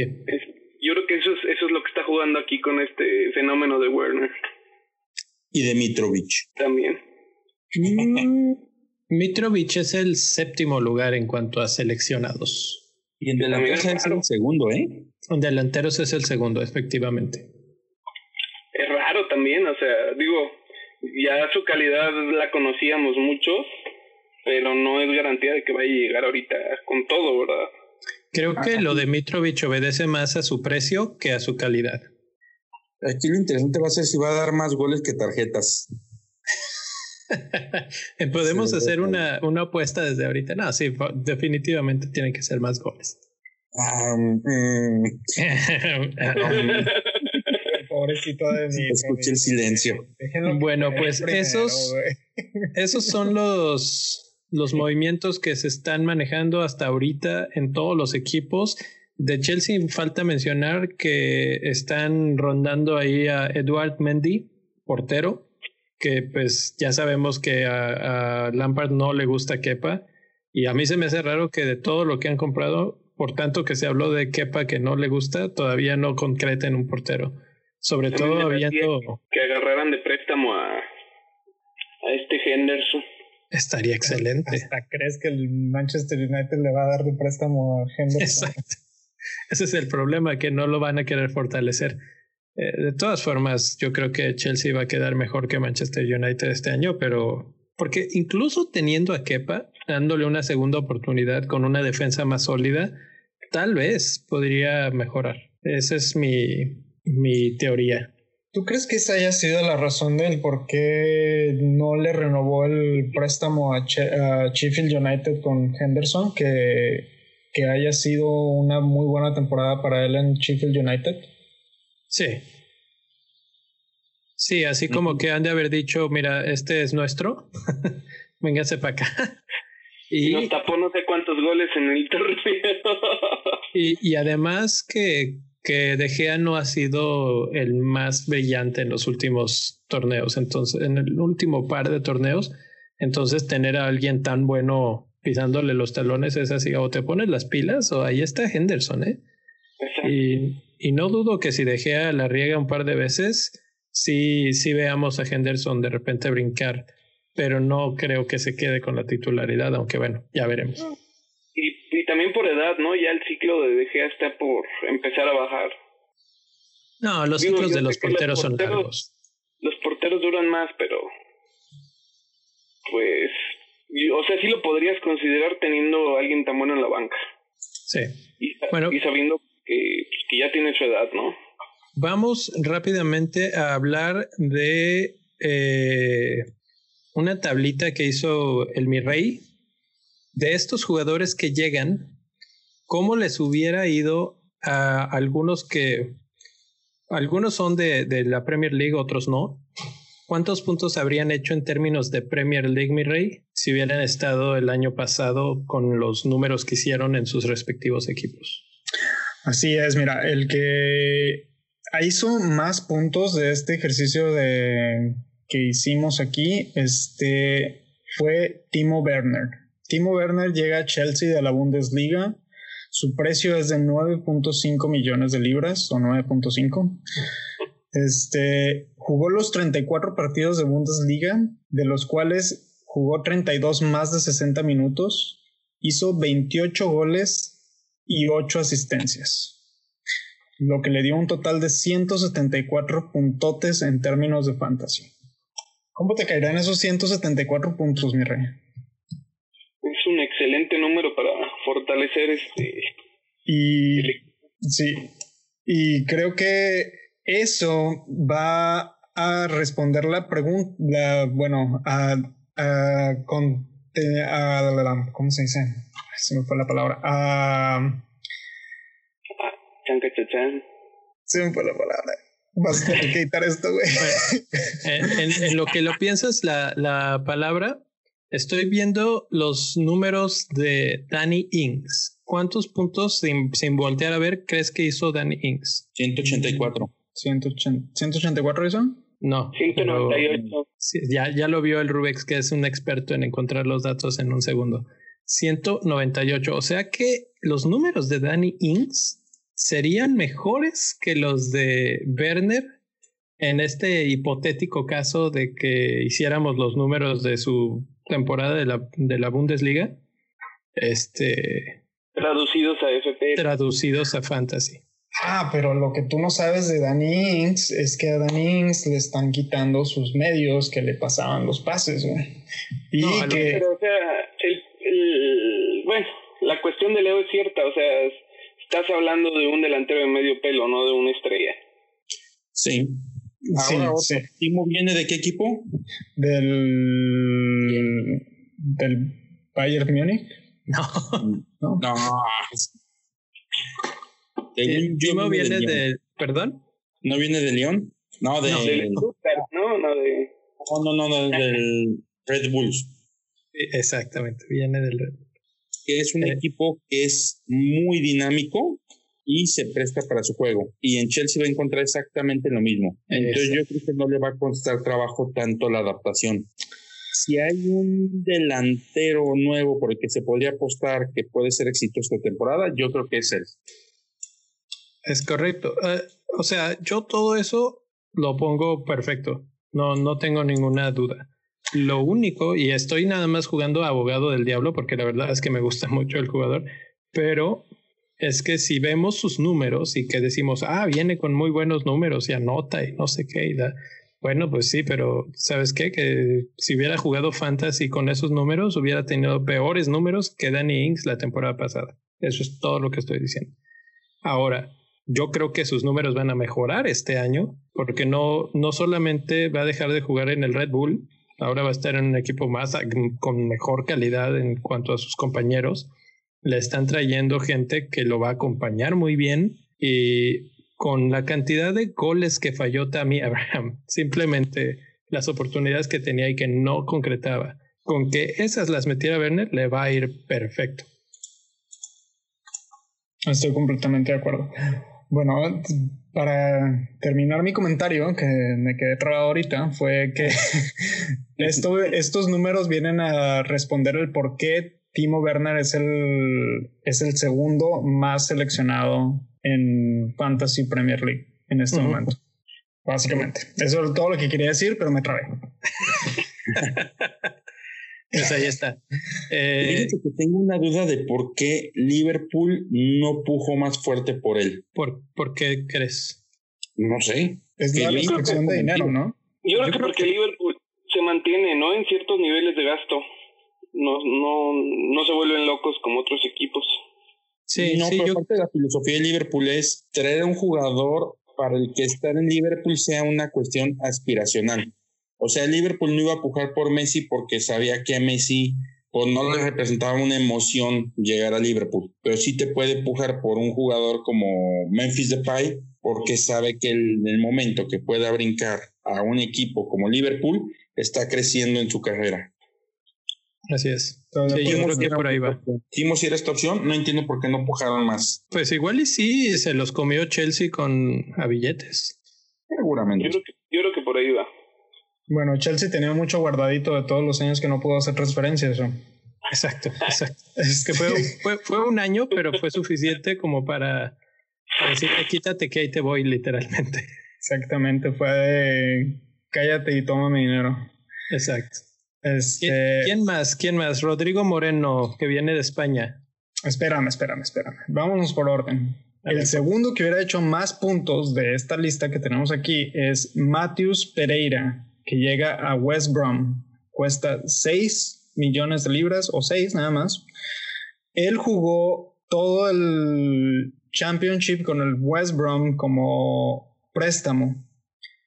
yo creo que eso es, eso es lo que está jugando aquí con este fenómeno de Werner. Y de Mitrovic. También. Mm, Mitrovic es el séptimo lugar en cuanto a seleccionados. Y en delanteros es el segundo, ¿eh? En delanteros es el segundo, efectivamente también, o sea, digo, ya su calidad la conocíamos muchos, pero no es garantía de que vaya a llegar ahorita con todo, ¿verdad? Creo que lo de Mitrovic obedece más a su precio que a su calidad. Aquí lo interesante va a ser si va a dar más goles que tarjetas. Podemos hacer una, una apuesta desde ahorita. No, sí, definitivamente tienen que ser más goles. Um, pobrecito de mí. Escuche el silencio. Bueno, pues esos, esos son los, los movimientos que se están manejando hasta ahorita en todos los equipos. De Chelsea falta mencionar que están rondando ahí a Eduard Mendy, portero, que pues ya sabemos que a, a Lampard no le gusta Kepa. Y a mí se me hace raro que de todo lo que han comprado, por tanto que se habló de Kepa que no le gusta, todavía no concreten un portero. Sobre todo viendo... Que agarraran de préstamo a, a este Henderson. Estaría excelente. ¿Hasta crees que el Manchester United le va a dar de préstamo a Henderson? Exacto. Ese es el problema, que no lo van a querer fortalecer. Eh, de todas formas, yo creo que Chelsea va a quedar mejor que Manchester United este año, pero porque incluso teniendo a Kepa, dándole una segunda oportunidad con una defensa más sólida, tal vez podría mejorar. Ese es mi, mi teoría. ¿Tú crees que esa haya sido la razón del por qué no le renovó el préstamo a, Sheffield United con Henderson? Que, que haya sido una muy buena temporada para él en Sheffield United. Sí. Sí, así como que han de haber dicho, mira, este es nuestro, véngase para acá. Y nos tapó no sé cuántos goles en el torneo. y, y además que que De Gea no ha sido el más brillante en los últimos torneos, entonces en el último par de torneos, entonces tener a alguien tan bueno pisándole los talones es así, o te pones las pilas o ahí está Henderson, ¿eh? Y, y, no dudo que si De Gea la riega un par de veces, sí, sí veamos a Henderson de repente brincar, pero no creo que se quede con la titularidad, aunque bueno, ya veremos. Y, también por edad, ¿no? Ya el ciclo de DGA está por empezar a bajar. No, los ciclos de los porteros, son largos. Los porteros duran más, pero así lo podrías considerar teniendo a alguien tan bueno en la banca. Sí. Y, bueno, y sabiendo que, que ya tiene su edad, ¿no? Vamos rápidamente a hablar de eh, una tablita que hizo el Mi Rey de estos jugadores que llegan, cómo les hubiera ido a algunos que algunos son de, la Premier League, otros no. ¿Cuántos puntos habrían hecho en términos de Premier League, mi rey, si hubieran estado el año pasado con los números que hicieron en sus respectivos equipos? Así es, mira, el que hizo más puntos de este ejercicio de que hicimos aquí, este fue Timo Werner. Timo Werner llega a Chelsea de la Bundesliga. Su precio es de 9.5 millones de libras o 9.5. Este jugó los 34 partidos de Bundesliga, de los cuales jugó 32 más de 60 minutos, hizo 28 goles y 8 asistencias lo que le dio un total de 174 puntotes en términos de fantasy. ¿Cómo te caerán esos 174 puntos, mi rey? Excelente número para fortalecer este. Y. Sí. Y creo que eso va a responder la pregunta. Bueno, a. a, con, a, ¿Cómo se dice? Se me fue la palabra. A Sí, me fue la palabra. Vas a tener que quitar esto, güey. en, lo que lo piensas, la, la palabra, estoy viendo los números de Danny Inks. ¿Cuántos puntos, sin, sin voltear a ver, crees que hizo Danny Inks? 184. 184 hizo? No. 198. ya, ya lo vio el Rubex, que es un experto en encontrar los datos en un segundo. 198. O sea que los números de Danny Inks serían mejores que los de Werner en este hipotético caso de que hiciéramos los números de su temporada de la, de la Bundesliga. Este. Traducidos a FP. Traducidos a Fantasy. Ah, pero lo que tú no sabes de Danny Ings es que a Danny Ings le están quitando sus medios que le pasaban los pases, Y que... Pero, o sea, bueno, la cuestión de Leo es cierta, o sea, estás hablando de un delantero de medio pelo, no de una estrella. Sí. Ahora, sí, ¿Timo viene de qué equipo? Del. del Bayern Múnich. No. No. no. Timo viene de, ¿Perdón? ¿No viene de León? No, de. No, de, no, no, de. No, no, no, del Red Bulls. Exactamente, viene del Red Bulls que es un equipo que es muy dinámico y se presta para su juego. Y en Chelsea va a encontrar exactamente lo mismo. Entonces yo creo que no le va a costar trabajo tanto la adaptación. Si hay un delantero nuevo por el que se podría apostar que puede ser exitoso esta temporada, yo creo que es él. Es correcto. Eh, o sea, yo todo eso lo pongo perfecto. No, no tengo ninguna duda. Lo único, y estoy nada más jugando abogado del diablo, porque la verdad es que me gusta mucho el jugador, pero es que si vemos sus números y que decimos, ah, viene con muy buenos números y anota y no sé qué, y da, bueno, pues sí, pero ¿sabes qué? Que si hubiera jugado fantasy con esos números, hubiera tenido peores números que Danny Ings la temporada pasada. Eso es todo lo que estoy diciendo. Ahora, yo creo que sus números van a mejorar este año, porque no, no solamente va a dejar de jugar en el Red Bull, Ahora va a estar en un equipo más con mejor calidad en cuanto a sus compañeros. Le están trayendo gente que lo va a acompañar muy bien y con la cantidad de goles que falló Tammy Abraham, simplemente las oportunidades que tenía y que no concretaba, con que esas las metiera Werner, le va a ir perfecto. Estoy completamente de acuerdo. Bueno, para terminar mi comentario, que me quedé trabado ahorita, fue que esto, estos números vienen a responder el por qué Timo Werner es el, es el segundo más seleccionado en Fantasy Premier League en este momento. Básicamente. Eso es todo lo que quería decir, pero me trabé. Pues ahí está. Eh, que tengo una duda de por qué Liverpool no pujo más fuerte por él. ¿Por, por qué crees? No sé. Es la restricción de dinero, ¿no? Yo creo, que porque Liverpool se mantiene, ¿no? En ciertos niveles de gasto. No, no, no se vuelven locos como otros equipos. Sí, no, pero parte de la filosofía de Liverpool es traer a un jugador para el que estar en Liverpool sea una cuestión aspiracional. O sea, Liverpool no iba a pujar por Messi porque sabía que a Messi pues, no le representaba una emoción llegar a Liverpool, pero sí te puede pujar por un jugador como Memphis Depay porque sabe que en el momento que pueda brincar a un equipo como Liverpool está creciendo en su carrera. Así es. Sí, yo creo que por ahí va. si era esta opción, no entiendo por qué no pujaron más. Pues igual y sí, se los comió Chelsea con a billetes. Seguramente. Yo creo que, por ahí va. Bueno, Chelsea tenía mucho guardadito de todos los años que no pudo hacer transferencias. Exacto, exacto. es que fue, fue, fue, un año, pero fue suficiente como para, decirle quítate que ahí te voy, literalmente. Exactamente, fue de cállate y toma mi dinero. Exacto. Este... ¿Quién, más? ¿Quién más? Rodrigo Moreno, que viene de España. Espérame, espérame, espérame. Vámonos por orden. El segundo que hubiera hecho más puntos de esta lista que tenemos aquí es Matthews Pereira, que llega a West Brom. Cuesta 6 millones de libras o 6 nada más. Él jugó todo el Championship con el West Brom como préstamo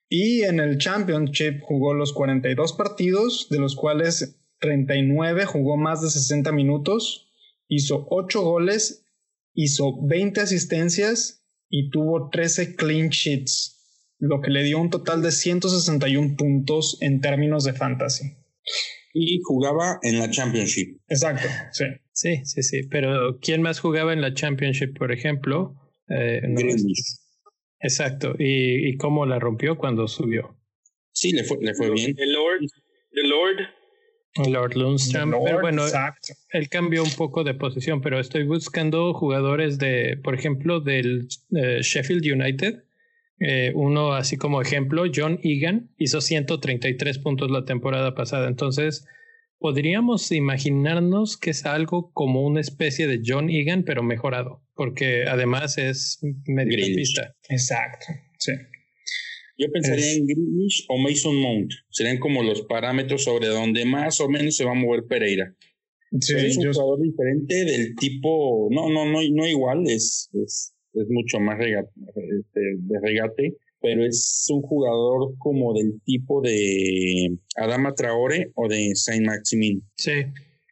y en el Championship jugó los 42 partidos, de los cuales 39 jugó más de 60 minutos, hizo 8 goles, hizo 20 asistencias y tuvo 13 clean sheets, lo que le dio un total de 161 puntos en términos de fantasy. Y jugaba en la Championship. Exacto, sí. Sí, sí, sí. Pero ¿quién más jugaba en la Championship, por ejemplo? Eh, Exacto. ¿Y, ¿Y, cómo la rompió cuando subió? Sí, le fue, le fue bien. El Lord. El Lord. Lord Lundstrom. pero bueno, él cambió un poco de posición, pero estoy buscando jugadores de, por ejemplo, del eh, Sheffield United. Eh, uno así como ejemplo, John Egan hizo 133 puntos la temporada pasada. Entonces, podríamos imaginarnos que es algo como una especie de John Egan, pero mejorado, porque además es mediocampista. Exacto, sí. Yo pensaría en Grealish o Mason Mount. Serían como los parámetros sobre donde más o menos se va a mover Pereira. Sí, es un jugador diferente del tipo, no, no, no, no igual, es, es, es mucho más regate, este, de regate, pero es un jugador como del tipo de Adama Traore o de Saint Maximin. Sí.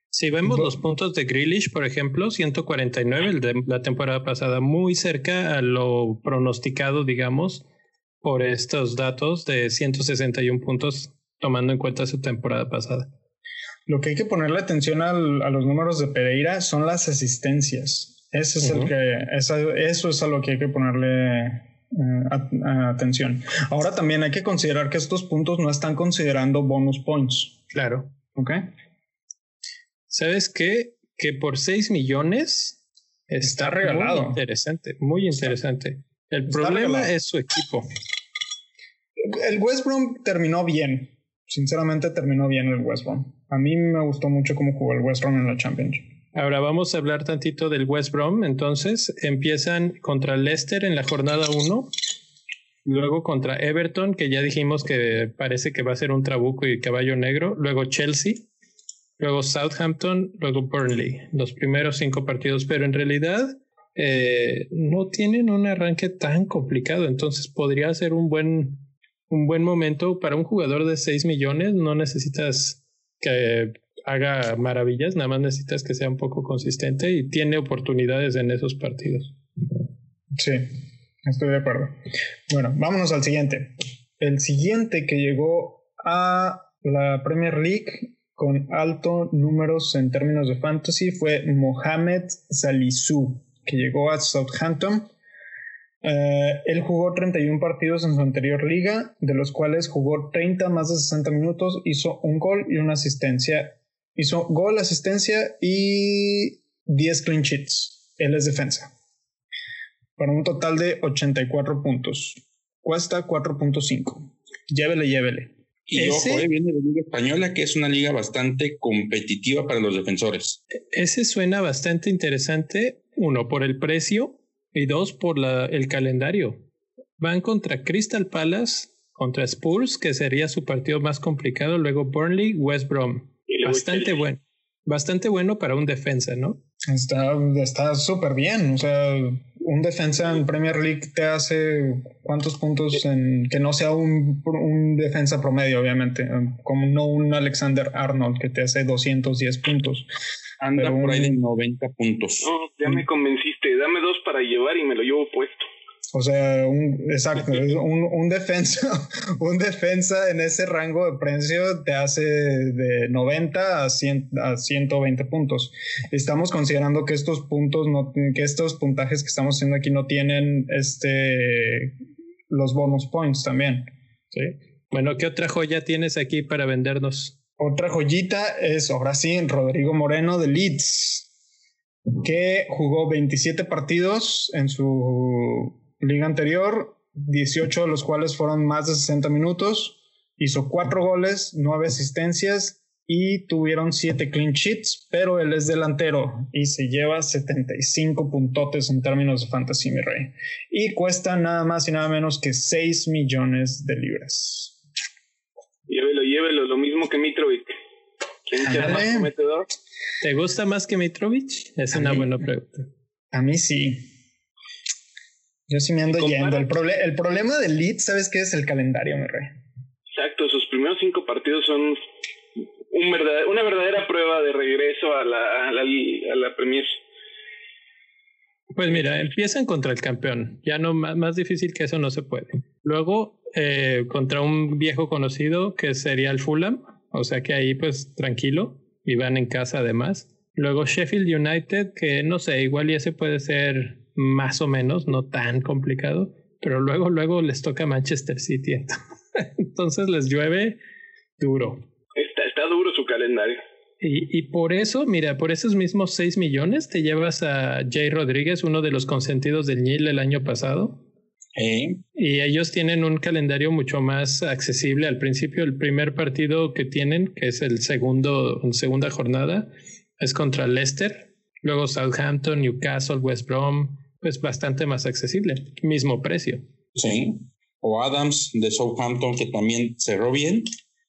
Si vemos los puntos de Grealish, por ejemplo, 149 el de la temporada pasada, muy cerca a lo pronosticado, digamos, por estos datos de 161 puntos, tomando en cuenta su temporada pasada. Lo que hay que ponerle atención al, a los números de Pereira son las asistencias. Eso es, el que, eso es a lo que hay que ponerle atención. Ahora también hay que considerar que estos puntos no están considerando bonus points. Claro. ¿Ok? ¿Sabes qué? Que por 6 millones está, regalado. Muy interesante, muy interesante. El problema es su equipo. El West Brom terminó bien. Sinceramente terminó bien el West Brom. A mí me gustó mucho cómo jugó el West Brom en la Championship. Ahora vamos a hablar tantito del West Brom. Entonces empiezan contra Leicester en la jornada 1, luego contra Everton, que ya dijimos que parece que va a ser un trabuco y caballo negro, luego Chelsea, luego Southampton, luego Burnley, los primeros cinco partidos, pero en realidad eh, no tienen un arranque tan complicado, entonces podría ser un buen, un buen momento para un jugador de 6 millones, no necesitas que haga maravillas, nada más necesitas que sea un poco consistente y tiene oportunidades en esos partidos. Sí, estoy de acuerdo. Bueno, vámonos al siguiente. El siguiente que llegó a la Premier League con alto números en términos de fantasy fue Mohamed Salisu, que llegó a Southampton. Eh, él jugó 31 partidos en su anterior liga, de los cuales jugó 30 más de 60 minutos, hizo un gol y una asistencia Hizo gol, asistencia y 10 clean sheets. Él es defensa. Para un total de 84 puntos. Cuesta 4.5. Llévele, llévele. Y ojo, eh, viene de la Liga Española, que es una liga bastante competitiva para los defensores. Ese suena bastante interesante, uno, por el precio y dos, por la, el calendario. Van contra Crystal Palace, contra Spurs, que sería su partido más complicado, luego Burnley, West Brom. Bastante bueno. bastante bueno para un defensa, ¿no? Está súper bien. O sea, un defensa en Premier League te hace cuántos puntos en que no sea un, un defensa promedio, obviamente, como no un Alexander Arnold que te hace 210 puntos. Anda por ahí de 90 puntos. No, ya me convenciste. Dame dos para llevar y me lo llevo puesto. O sea, un, exacto, un, un, defensa, un defensa en ese rango de precio te hace de 90 a, 100, a 120 puntos. Estamos considerando que estos puntos, no, que estos puntajes que estamos haciendo aquí no tienen este, los bonus points también. ¿sí? Bueno, ¿qué otra joya tienes aquí para vendernos? Otra joyita es, ahora sí, Rodrigo Moreno de Leeds, que jugó 27 partidos en su liga anterior, 18 de los cuales fueron más de 60 minutos, hizo 4 goles, 9 asistencias y tuvieron 7 clean sheets, pero él es delantero y se lleva 75 puntotes en términos de fantasy, mi rey. Y cuesta nada más y nada menos que 6 millones de libras. Llévelo, llévelo, lo mismo que Mitrovic. ¿Quién más ¿Te gusta más que Mitrovic? Es una buena pregunta. A mí sí. Yo sí me ando yendo. El, el problema del Leeds, ¿sabes qué es el calendario, mi rey? Exacto, sus primeros cinco partidos son un una verdadera prueba de regreso a la, a la, a la Premier. Pues mira, empiezan contra el campeón. Ya no más, más difícil que eso no se puede. Luego eh, contra un viejo conocido que sería el Fulham. O sea que ahí pues tranquilo. Y van en casa además. Luego Sheffield United, que no sé, igual ya se puede ser más o menos, no tan complicado, pero luego, luego les toca Manchester City. Entonces les llueve duro. Está, está duro su calendario. Y, y, por eso, mira, por esos mismos 6 millones te llevas a Jay Rodríguez, uno de los consentidos del Nil el año pasado. Y ellos tienen un calendario mucho más accesible. Al principio, el primer partido que tienen, que es el segundo, en segunda jornada, es contra Leicester. Luego Southampton, Newcastle, West Brom, pues bastante más accesible, mismo precio. Sí, o Adams de Southampton que también cerró bien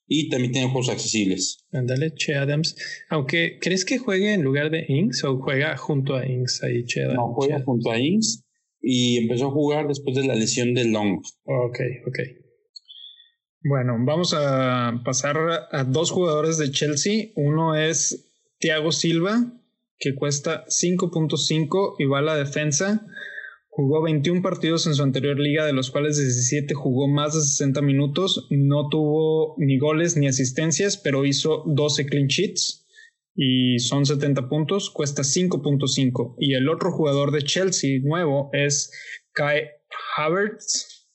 y también tiene juegos accesibles. Ándale, Che Adams. Aunque, ¿crees que juegue en lugar de Inks o juega junto a Inks ahí, Che Adams? No, juega junto a Inks y empezó a jugar después de la lesión de Long. Ok, ok. Bueno, vamos a pasar a dos jugadores de Chelsea. Uno es Thiago Silva, que cuesta 5.5 y va a la defensa. Jugó 21 partidos en su anterior liga, de los cuales 17 jugó más de 60 minutos. No tuvo ni goles ni asistencias, pero hizo 12 clean sheets y son 70 puntos. Cuesta 5.5. Y el otro jugador de Chelsea nuevo es Kai Havertz,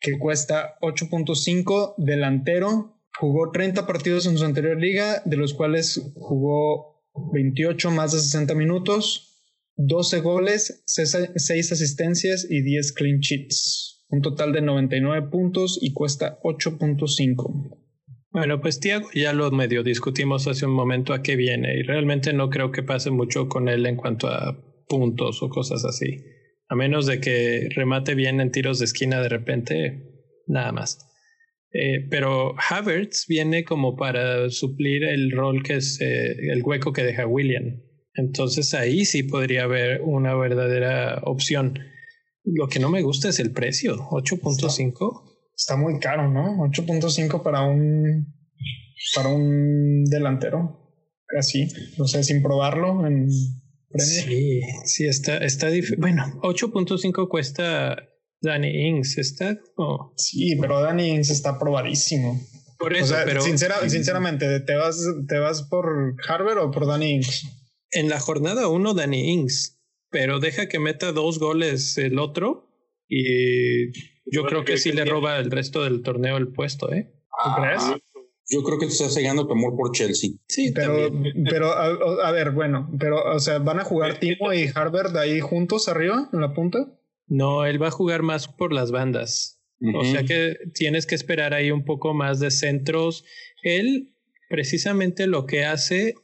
que cuesta 8.5 delantero. Jugó 30 partidos en su anterior liga, de los cuales jugó 28 más de 60 minutos, 12 goles, 6 asistencias y 10 clean sheets. Un total de 99 puntos y cuesta 8.5. Bueno, pues Tiago ya lo medio discutimos hace un momento a qué viene y realmente no creo que pase mucho con él en cuanto a puntos o cosas así. A menos de que remate bien en tiros de esquina de repente, nada más. Eh, pero Havertz viene como para suplir el rol que es eh, el hueco que deja William. Entonces ahí sí podría haber una verdadera opción. Lo que no me gusta es el precio, 8.5. Está, muy caro, ¿no? 8.5 para un para un delantero. Así, o sea, sin probarlo en Sí, sí, está, está Bueno, 8.5 cuesta Danny Ings está Sí, pero Danny Ings está probadísimo. Por eso, pero... sinceramente, ¿te vas, ¿te vas por Harvard o por Danny Ings? En la jornada uno, Danny Ings, pero deja que meta dos goles el otro y yo creo que sí le roba el resto del torneo el puesto, ¿eh? ¿Tú crees? Ah, yo creo que te está cegando tu amor por Chelsea. Sí, pero, pero a, ver, bueno, pero, o sea, ¿van a jugar Timo y Harvard ahí juntos arriba, en la punta? No, él va a jugar más por las bandas. O sea que tienes que esperar ahí un poco más de centros. Él, precisamente lo que hace,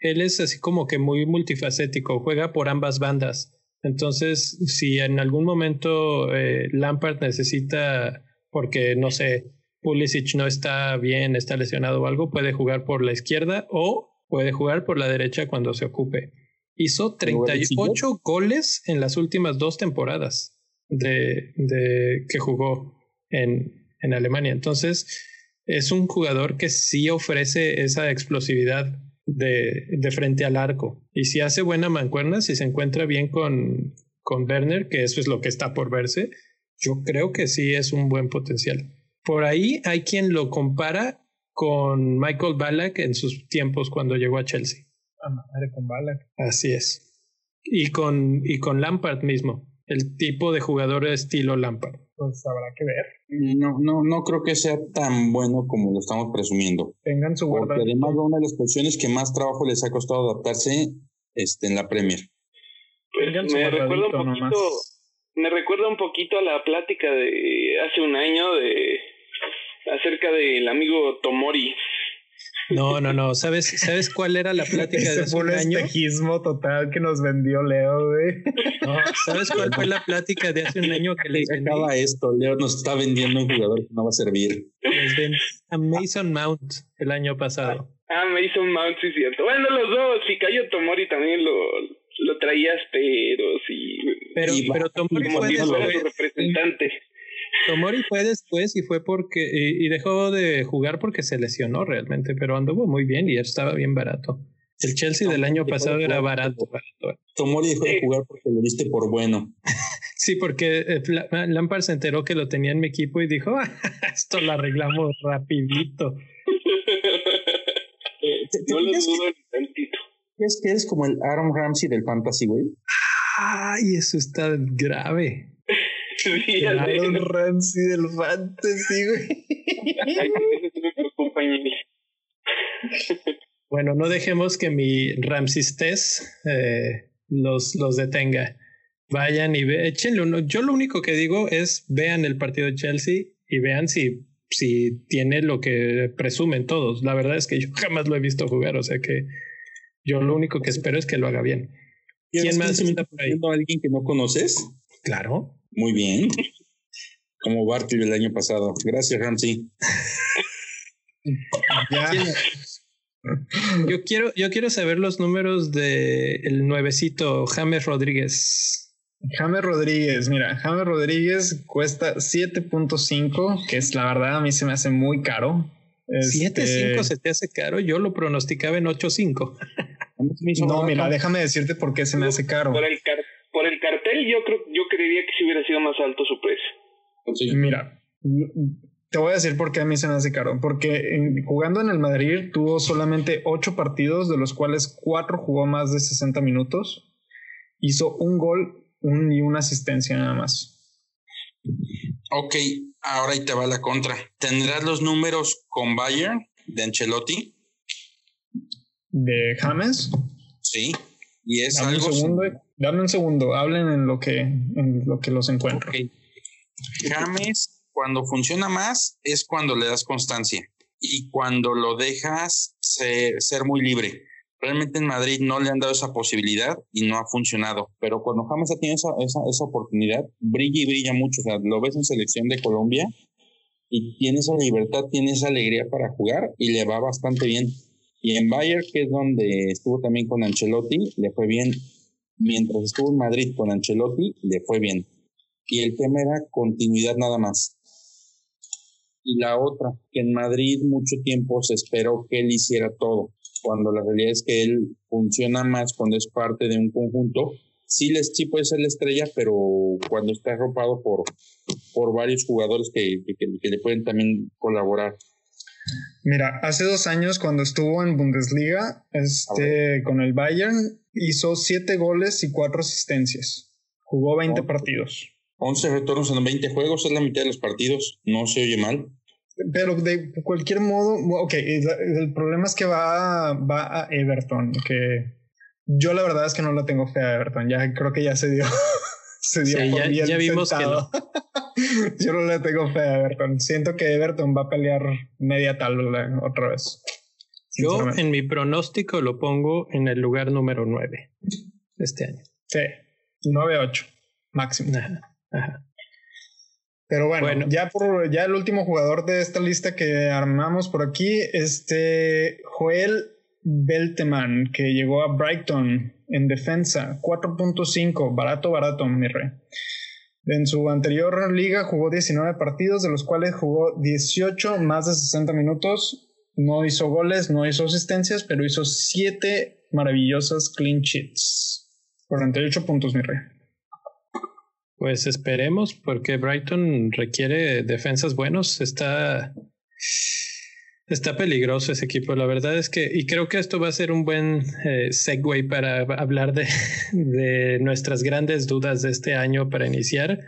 él es así como que muy multifacético, juega por ambas bandas. Entonces, si en algún momento eh, Lampard necesita, porque no sé, Pulisic no está bien, está lesionado o algo, puede jugar por la izquierda o puede jugar por la derecha cuando se ocupe. Hizo 38 goles en las últimas dos temporadas de, de que jugó en, en Alemania. Entonces, es un jugador que sí ofrece esa explosividad de, de, frente al arco. Y si hace buena mancuerna, si se encuentra bien con, con Werner, que eso es lo que está por verse, yo creo que sí es un buen potencial. Por ahí hay quien lo compara con Michael Ballack en sus tiempos cuando llegó a Chelsea. Ah, madre con Ballack. Así es. Y con, y con Lampard mismo, el tipo de jugador de estilo Lampard. Pues habrá que ver. No, no, no creo que sea tan bueno como lo estamos presumiendo. Tengan su Porque además una de las posiciones que más trabajo les ha costado adaptarse este, en la Premier. Pues me recuerda un poquito, me recuerda un poquito a la plática de hace un año de acerca del amigo Tomori. No, no, no. ¿Sabes, ¿sabes cuál era la plática de hace un, año? espejismo total que nos vendió Leo, güey. No, ¿sabes cuál fue la plática de hace un año que les acaba esto? Leo nos está vendiendo un jugador que no va a servir. Les vendí a Mason Mount el año pasado. Ah, Mason Mount, sí, cierto. Bueno, los dos. Fikayo Tomori también lo, lo traías, pero sí. Pero, pero Tomori fue su representante. Tomori fue después y fue porque y, dejó de jugar porque se lesionó realmente, pero anduvo muy bien y estaba bien barato. El Chelsea del año pasado era barato, barato. Tomori dejó de jugar porque lo viste por bueno. sí, porque eh, Lampard se enteró que lo tenía en mi equipo y dijo, ah, esto lo arreglamos rapidito. no lo dudo tantito. ¿Es que eres como el Aaron Ramsey del Fantasy, güey? Ay, eso está grave. Aaron Ramsey del Fantasy, güey. bueno, no dejemos que mi Ramsey test eh, los, los detenga. Vayan y ve, échenle uno. Yo lo único que digo es vean el partido de Chelsea y vean si, si tiene lo que presumen todos. La verdad es que yo jamás lo he visto jugar, o sea que yo lo único que espero es que lo haga bien. ¿Quién más está por ahí? ¿Alguien que no conoces? Claro. Muy bien. Como Barty del año pasado. Gracias, Ramsey. Yo quiero, yo quiero saber los números de el nuevecito James Rodríguez. James Rodríguez, mira, James Rodríguez cuesta 7.5, que es la verdad a mí se me hace muy caro. 7.5 este se te hace caro, yo lo pronosticaba en 8.5. no, mira, déjame decirte por qué se me hace caro. Por el, por el cartel yo creo yo creería que si hubiera sido más alto su precio. Mira, te voy a decir por qué a mí se me hace caro. Porque jugando en el Madrid tuvo solamente 8 partidos, de los cuales 4 jugó más de 60 minutos. Hizo un gol un, y una asistencia nada más. Ok, ahora ahí te va la contra. ¿Tendrás los números con Bayern de Ancelotti? ¿De James? Sí. Y es dame algo. Un segundo, dame un segundo, hablen en lo que, en lo que los encuentro. James, cuando funciona más, es cuando le das constancia. Y cuando lo dejas ser, ser muy libre. Realmente en Madrid no le han dado esa posibilidad y no ha funcionado. Pero cuando James tenido esa, esa, esa oportunidad, brilla y brilla mucho. O sea, lo ves en selección de Colombia y tiene esa libertad, tiene esa alegría para jugar y le va bastante bien. Y en Bayern, que es donde estuvo también con Ancelotti, le fue bien. Mientras estuvo en Madrid con Ancelotti, le fue bien. Y el tema era continuidad nada más. Y la otra, que en Madrid mucho tiempo se esperó que él hiciera todo, cuando la realidad es que él funciona más cuando es parte de un conjunto. Sí, les, sí puede ser la estrella, pero cuando está arropado por, por varios jugadores que, que, que le pueden también colaborar. Mira, hace dos años cuando estuvo en Bundesliga, este, con el Bayern, hizo siete goles y cuatro asistencias. Jugó 20 partidos. 11 retornos en 20 juegos, es la mitad de los partidos. No se oye mal. Pero de cualquier modo, ok, el problema es que va, va a Everton, que yo la verdad es que no la tengo fe a Everton, ya creo que ya se dio. se dio ya, vimos que no. Yo no le tengo fe a Everton. Siento que Everton va a pelear media tabla otra vez. Yo en mi pronóstico lo pongo en el lugar número 9 este año. Sí, 9-8 máximo. Pero bueno, ya por ya el último jugador de esta lista que armamos por aquí, este Joel Belteman, que llegó a Brighton en defensa, 4.5, barato, barato, mi rey. En su anterior liga jugó 19 partidos, de los cuales jugó 18 más de 60 minutos. No hizo goles, no hizo asistencias, pero hizo 7 maravillosas clean sheets. 48 puntos, mi rey. Pues esperemos, porque Brighton requiere defensas buenos. Está Está peligroso ese equipo, la verdad es que, y creo que esto va a ser un buen eh, segue para hablar de, de nuestras grandes dudas de este año para iniciar,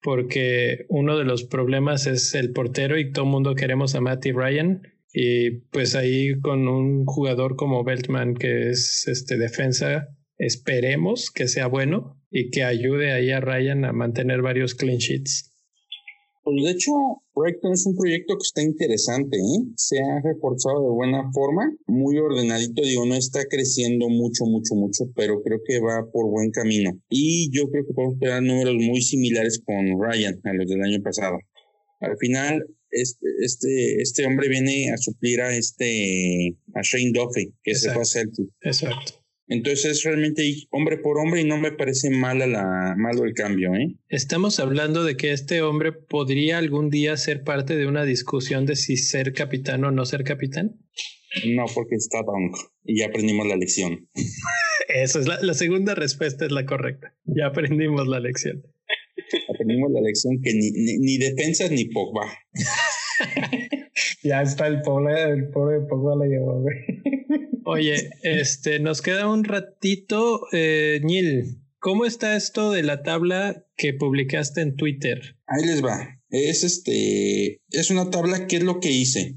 porque uno de los problemas es el portero y todo el mundo queremos a Matty Ryan. Y pues ahí con un jugador como Beltman, que es este defensa, esperemos que sea bueno y que ayude ahí a Ryan a mantener varios clean sheets. Pues de hecho, Brighton es un proyecto que está interesante, ¿eh? Se ha reforzado de buena forma, muy ordenadito, digo, no está creciendo mucho, mucho, mucho, pero creo que va por buen camino. Y yo creo que podemos esperar números muy similares con Ryan a los del año pasado. Al final, este, este, este hombre viene a suplir a este, a Shane Duffy, que se fue a Celtic. Exacto. Entonces es realmente hombre por hombre y no me parece mala la, malo el cambio. ¿eh? Estamos hablando de que este hombre podría algún día ser parte de una discusión de si ser capitán o no ser capitán. No, porque está Dunk y ya aprendimos la lección. Eso es la, la segunda respuesta, es la correcta. Ya aprendimos la lección. Aprendimos la lección que ni, ni, ni defensas ni Pogba. ya está el pobre, el pobre Pogba la llevó, güey. Oye, este, nos queda un ratito. Eh, Nil, ¿cómo está esto de la tabla que publicaste en Twitter? Ahí les va. Es este, es una tabla que es lo que hice.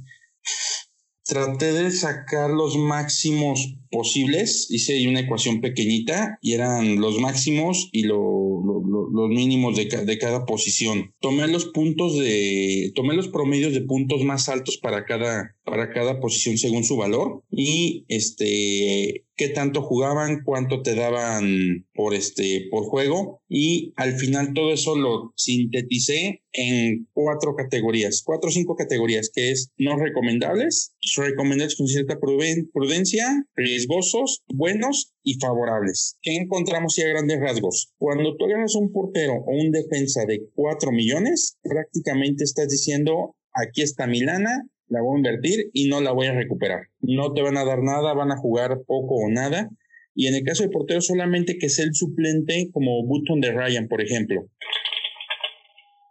Traté de sacar los máximos posibles, hice una ecuación pequeñita y eran los máximos y los mínimos de, de, cada posición. Tomé los puntos de, tomé los promedios de puntos más altos para cada, para cada posición según su valor y este qué tanto jugaban, cuánto te daban por este por juego y al final todo eso lo sinteticé en cuatro categorías, cuatro o cinco categorías que es no recomendables, recomendables con cierta prudencia, riesgosos, buenos y favorables. ¿Qué encontramos ya a grandes rasgos? Cuando tú ganas un portero o un defensa de 4 millones, prácticamente estás diciendo aquí está Milana, la voy a invertir y no la voy a recuperar. No te van a dar nada, van a jugar poco o nada. Y en el caso del portero, solamente que sea el suplente, como Button de Ryan, por ejemplo.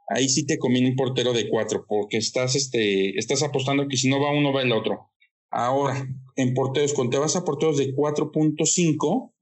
Ahí sí te conviene un portero de cuatro, porque estás, este, estás apostando que si no va uno, va el otro. Ahora, en porteros, cuando te vas a porteros de 4.5,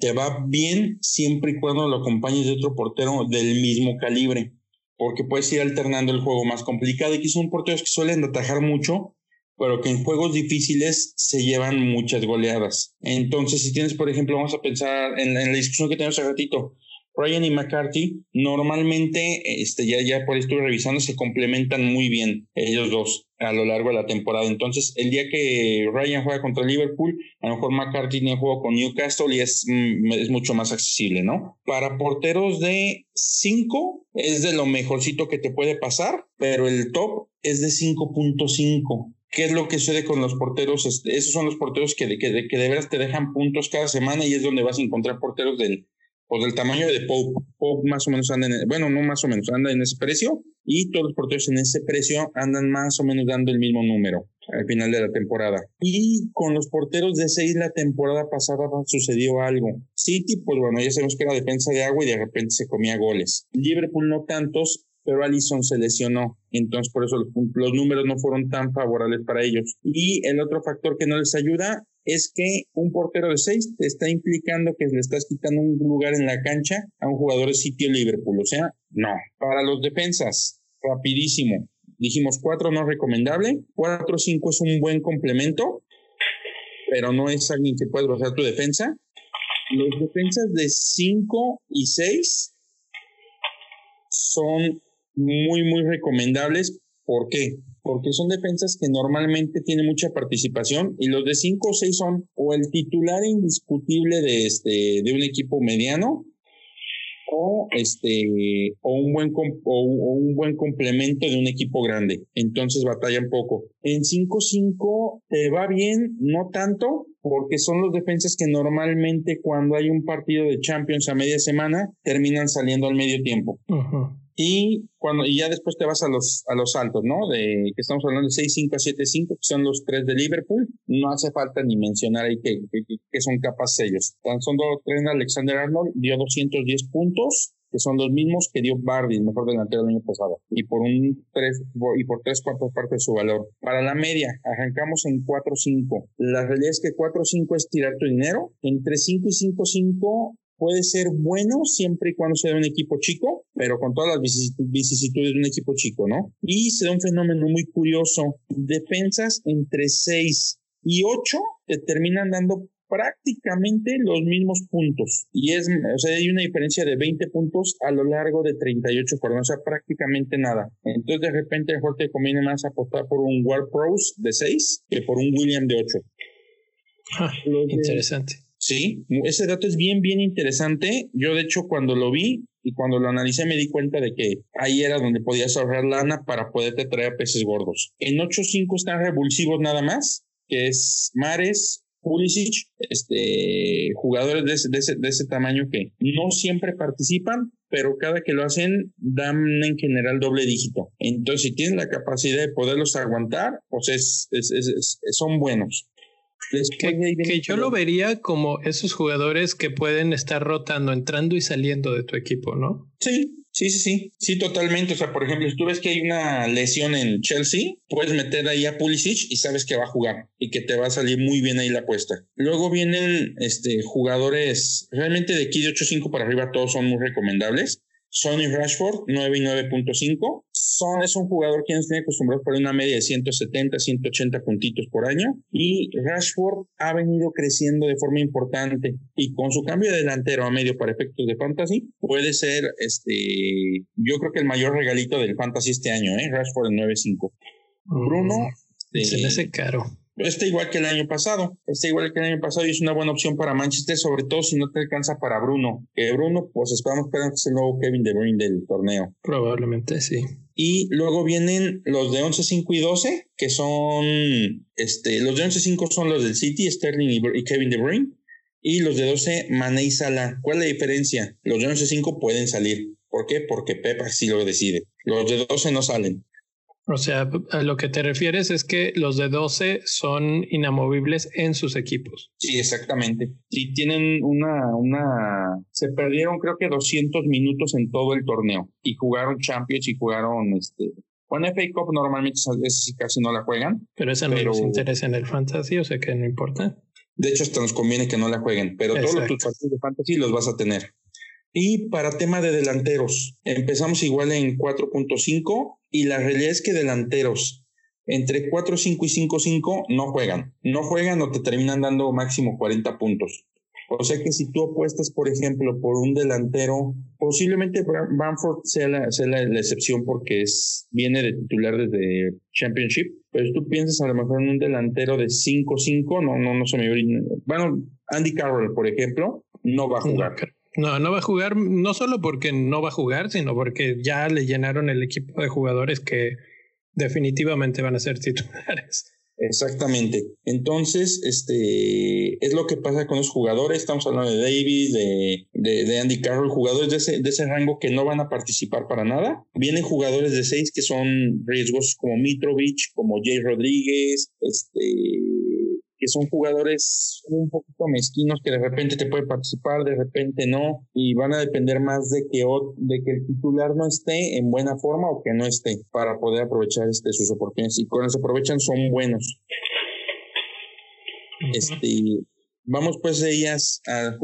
te va bien siempre y cuando lo acompañes de otro portero del mismo calibre porque puedes ir alternando el juego más complicado y que son porteros que suelen atajar mucho, pero que en juegos difíciles se llevan muchas goleadas. Entonces, si tienes, por ejemplo, vamos a pensar en, la discusión que tenemos hace ratito, Ryan y McCarthy normalmente, este, ya, ya por ahí estuve revisando, se complementan muy bien ellos dos a lo largo de la temporada. Entonces, el día que Ryan juega contra Liverpool, a lo mejor McCarthy tiene juego con Newcastle y es, mm, es mucho más accesible, ¿no? Para porteros de 5 es de lo mejorcito que te puede pasar, pero el top es de 5.5. ¿Qué es lo que sucede con los porteros? Esos son los porteros que, que, que de veras te dejan puntos cada semana y es donde vas a encontrar porteros del o del tamaño de Pope. Pope más o menos anda en, bueno, no más o menos, anda en ese precio y todos los porteros en ese precio andan más o menos dando el mismo número al final de la temporada. Y con los porteros de 6 la temporada pasada sucedió algo. City, pues bueno, ya sabemos que era defensa de agua y de repente se comía goles. Liverpool no tantos, pero Allison se lesionó, entonces por eso los, los, números no fueron tan favorables para ellos. Y el otro factor que no les ayuda es que un portero de seis te está implicando que le estás quitando un lugar en la cancha a un jugador de sitio Liverpool. O sea, no. Para los defensas, rapidísimo. Dijimos cuatro no recomendable, cuatro cinco es un buen complemento, pero no es alguien que puede basar tu defensa. Los defensas de 5 y 6 son muy, muy recomendables. ¿Por qué? Porque son defensas que normalmente tienen mucha participación y los de 5 o 6 son o el titular indiscutible de, este, de un equipo mediano o este o un buen o, un buen complemento de un equipo grande. Entonces batallan poco. En 5-5 te va bien, no tanto, porque son los defensas que normalmente cuando hay un partido de Champions a media semana terminan saliendo al medio tiempo. Y cuando y ya después te vas a los a los altos, ¿no? De que estamos hablando de 6-5 a 7-5, que son los tres de Liverpool. No hace falta ni mencionar ahí que, que, son capaces ellos. Son dos tres Alexander Arnold dio 210 puntos que son los mismos que dio Bardi, el mejor delantero del año pasado, y por un tres, y por tres cuartos partes de su valor. Para la media, arrancamos en 4-5. La realidad es que 4-5 es tirar tu dinero. Entre 5 y 5-5 puede ser bueno siempre y cuando sea un equipo chico, pero con todas las vicisitudes de un equipo chico, ¿no? Y se da un fenómeno muy curioso. Defensas entre 6 y 8 te terminan dando prácticamente los mismos puntos. Y es, o sea, hay una diferencia de 20 puntos a lo largo de 38 jornadas, o sea, prácticamente nada. Entonces, de repente, mejor te conviene más apostar por un War Pros de 6 que por un William de 8. Ah, interesante. Sí, ese dato es bien, bien interesante. Yo, de hecho, cuando lo vi y cuando lo analicé, me di cuenta de que ahí era donde podías ahorrar lana para poderte traer peces gordos. En 8.5 están revulsivos nada más, que es Mares, Pulisic, este, jugadores de ese, de, ese, de ese tamaño que no siempre participan, pero cada que lo hacen dan en general doble dígito. Entonces, si tienen la capacidad de poderlos aguantar, pues es, son buenos. Que, que, yo lo vería como esos jugadores que pueden estar rotando, entrando y saliendo de tu equipo, ¿no? Sí, Sí, sí, sí, sí, totalmente. O sea, por ejemplo, si tú ves que hay una lesión en Chelsea, puedes meter ahí a Pulisic y sabes que va a jugar y que te va a salir muy bien ahí la apuesta. Luego vienen este, jugadores realmente de aquí de 8-5 para arriba, todos son muy recomendables. Sonny Rashford, 9 y 9.5. Son, es un jugador que nos tiene acostumbrado por una media de 170, 180 puntitos por año. Y Rashford ha venido creciendo de forma importante. Y con su cambio de delantero a medio para efectos de fantasy, puede ser, este, yo creo que el mayor regalito del fantasy este año, ¿eh? Rashford en 9.5. Bruno. se le hace caro. Está igual que el año pasado, está igual que el año pasado y es una buena opción para Manchester, sobre todo si no te alcanza para Bruno. Que Bruno, pues esperamos que sea el nuevo Kevin De Bruyne del torneo. Probablemente sí. Y luego vienen los de 11, 5 y 12, que son, este, los de 11, 5 son los del City, Sterling y, Kevin De Bruyne. Y los de 12, Mané y Salah. ¿Cuál es la diferencia? Los de 11, 5 pueden salir. ¿Por qué? Porque Pepa sí lo decide. Los de 12 no salen. O sea, a lo que te refieres es que los de 12 son inamovibles en sus equipos. Sí, exactamente. Sí, tienen una, una, se perdieron creo que 200 minutos en todo el torneo y jugaron Champions y jugaron este, bueno, FA Cup normalmente veces casi no la juegan. Pero esa no les interesa en el fantasy, o sea que no importa. De hecho, hasta nos conviene que no la jueguen, pero todos tus partidos de fantasy los vas a tener. Y para tema de delanteros, empezamos igual en 4.5 y la realidad es que delanteros entre 4, 5 y 5, 5 no juegan. No juegan o te terminan dando máximo 40 puntos. O sea que si tú apuestas, por ejemplo, por un delantero, posiblemente Bamford sea la, sea la, excepción porque es, viene de titular desde Championship, pero si tú piensas a lo mejor en un delantero de 5-5, no, no, no se me Bueno, Andy Carroll, por ejemplo, no va a jugar. No, no va a jugar, no solo porque no va a jugar, sino porque ya le llenaron el equipo de jugadores que definitivamente van a ser titulares. Exactamente. Entonces, este es lo que pasa con los jugadores. Estamos hablando de Davis, de, de, Andy Carroll, jugadores de ese, de ese rango que no van a participar para nada. Vienen jugadores de seis que son riesgos como Mitrovic, como Jay Rodríguez, este que son jugadores un poquito mezquinos que de repente te pueden participar, de repente no, y van a depender más de que, de que el titular no esté en buena forma o que no esté para poder aprovechar este, sus oportunidades. Y cuando se aprovechan son buenos. Este, vamos pues de ellas a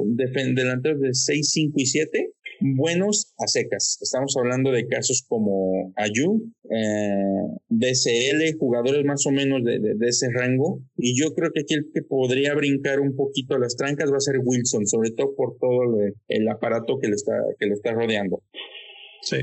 delanteros de 6, 5 y 7 buenos a secas. Estamos hablando de casos como Ayu, eh, DCL, jugadores más o menos de, de, ese rango. Y yo creo que aquí el que podría brincar un poquito las trancas va a ser Wilson, sobre todo por todo el, aparato que le está, que le está rodeando. Sí.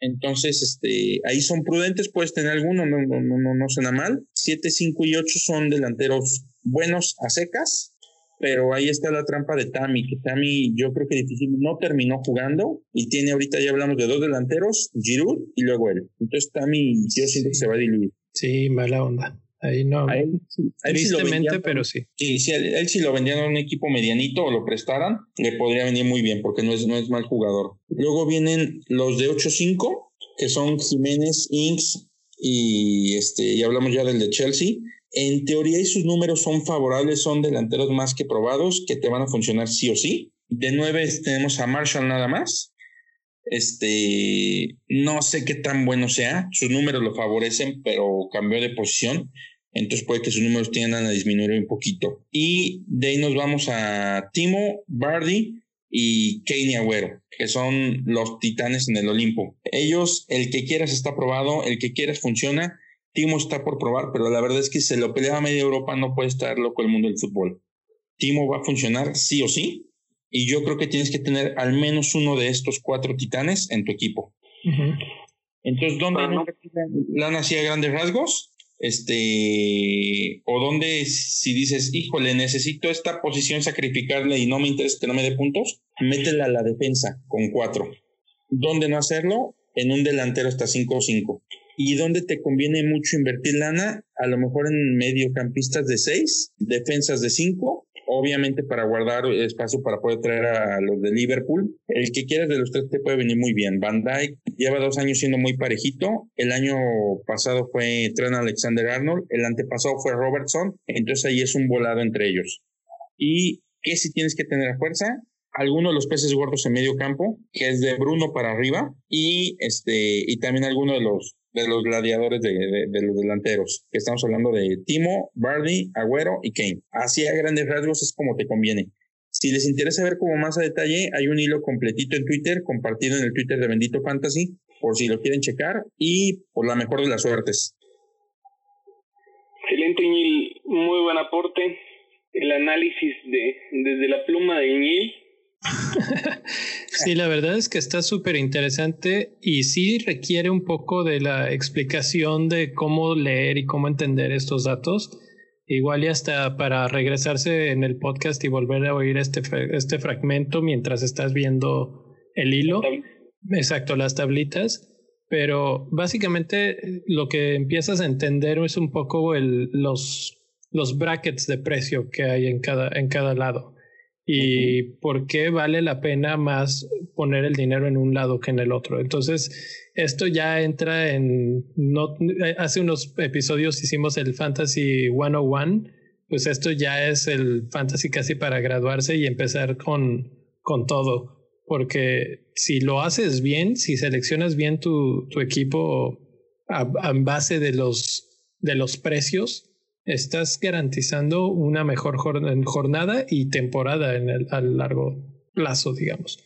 Entonces, este, ahí son prudentes, puedes tener alguno, no, no, no, no suena mal. 7, 5 y 8 son delanteros buenos a secas pero ahí está la trampa de Tami, que Tami yo creo que difícil no terminó jugando y tiene ahorita ya hablamos de dos delanteros, Giroud y luego él. Entonces Tami yo siento que se va a diluir. Sí, mala onda. Ahí no. tristemente, pero sí. Sí, sí él, si lo vendían a un equipo medianito o lo prestaran, le podría venir muy bien porque no es, no es mal jugador. Luego vienen los de 8-5, que son Jiménez, Inks y este, y hablamos ya del de Chelsea. En teoría, y sus números son favorables, son delanteros más que probados, que te van a funcionar sí o sí. De nueve tenemos a Marshall nada más. Este, no sé qué tan bueno sea, sus números lo favorecen, pero cambió de posición, entonces puede que sus números tiendan a disminuir un poquito. Y de ahí nos vamos a Timo, Bardi y Kane Agüero, que son los titanes en el Olimpo. Ellos, el que quieras está probado, el que quieras funciona. Timo está por probar, pero la verdad es que se lo pelea a media Europa, no puede estar loco el mundo del fútbol. Timo va a funcionar sí o sí, y yo creo que tienes que tener al menos uno de estos cuatro titanes en tu equipo. Entonces, ¿dónde la nacía grandes rasgos? Este, o dónde si dices, híjole, necesito esta posición sacrificarle y no me interesa que no me dé puntos, métela a la defensa con cuatro. ¿Dónde no hacerlo? En un delantero hasta 5 o 5. ¿Y dónde te conviene mucho invertir lana? A lo mejor en mediocampistas de 6, defensas de 5 obviamente para guardar espacio para poder traer a los de Liverpool. El que quieras de los tres te puede venir muy bien. Van Dyke lleva dos años siendo muy parejito. El año pasado fue Trent Alexander Arnold, el antepasado fue Robertson, entonces ahí es un volado entre ellos. ¿Y qué si tienes que tener a fuerza? algunos de los peces gordos en medio campo, que es de Bruno para arriba, y este, y también algunos de los de los gladiadores de, los delanteros, que estamos hablando de Timo, Bardi, Agüero y Kane. Así a grandes rasgos es como te conviene. Si les interesa ver como más a detalle, hay un hilo completito en Twitter, compartido en el Twitter de Bendito Fantasy, por si lo quieren checar, y por la mejor de las suertes. Excelente, Iñil, muy buen aporte. El análisis de desde la pluma de Iñil sí, la verdad es que está súper interesante y sí requiere un poco de la explicación de cómo leer y cómo entender estos datos. Igual y hasta para regresarse en el podcast y volver a oír este, este fragmento mientras estás viendo el hilo. Exacto, las tablitas. Pero básicamente lo que empiezas a entender es un poco el, los, los brackets de precio que hay en cada, en cada lado y por qué vale la pena más poner el dinero en un lado que en el otro. Entonces, esto ya entra en, no, hace unos episodios hicimos el Fantasy 101, pues esto ya es el Fantasy casi para graduarse y empezar con, con todo, porque si lo haces bien, si seleccionas bien tu, tu equipo a, a base de los, de los precios, estás garantizando una mejor jornada y temporada en el, a largo plazo, digamos.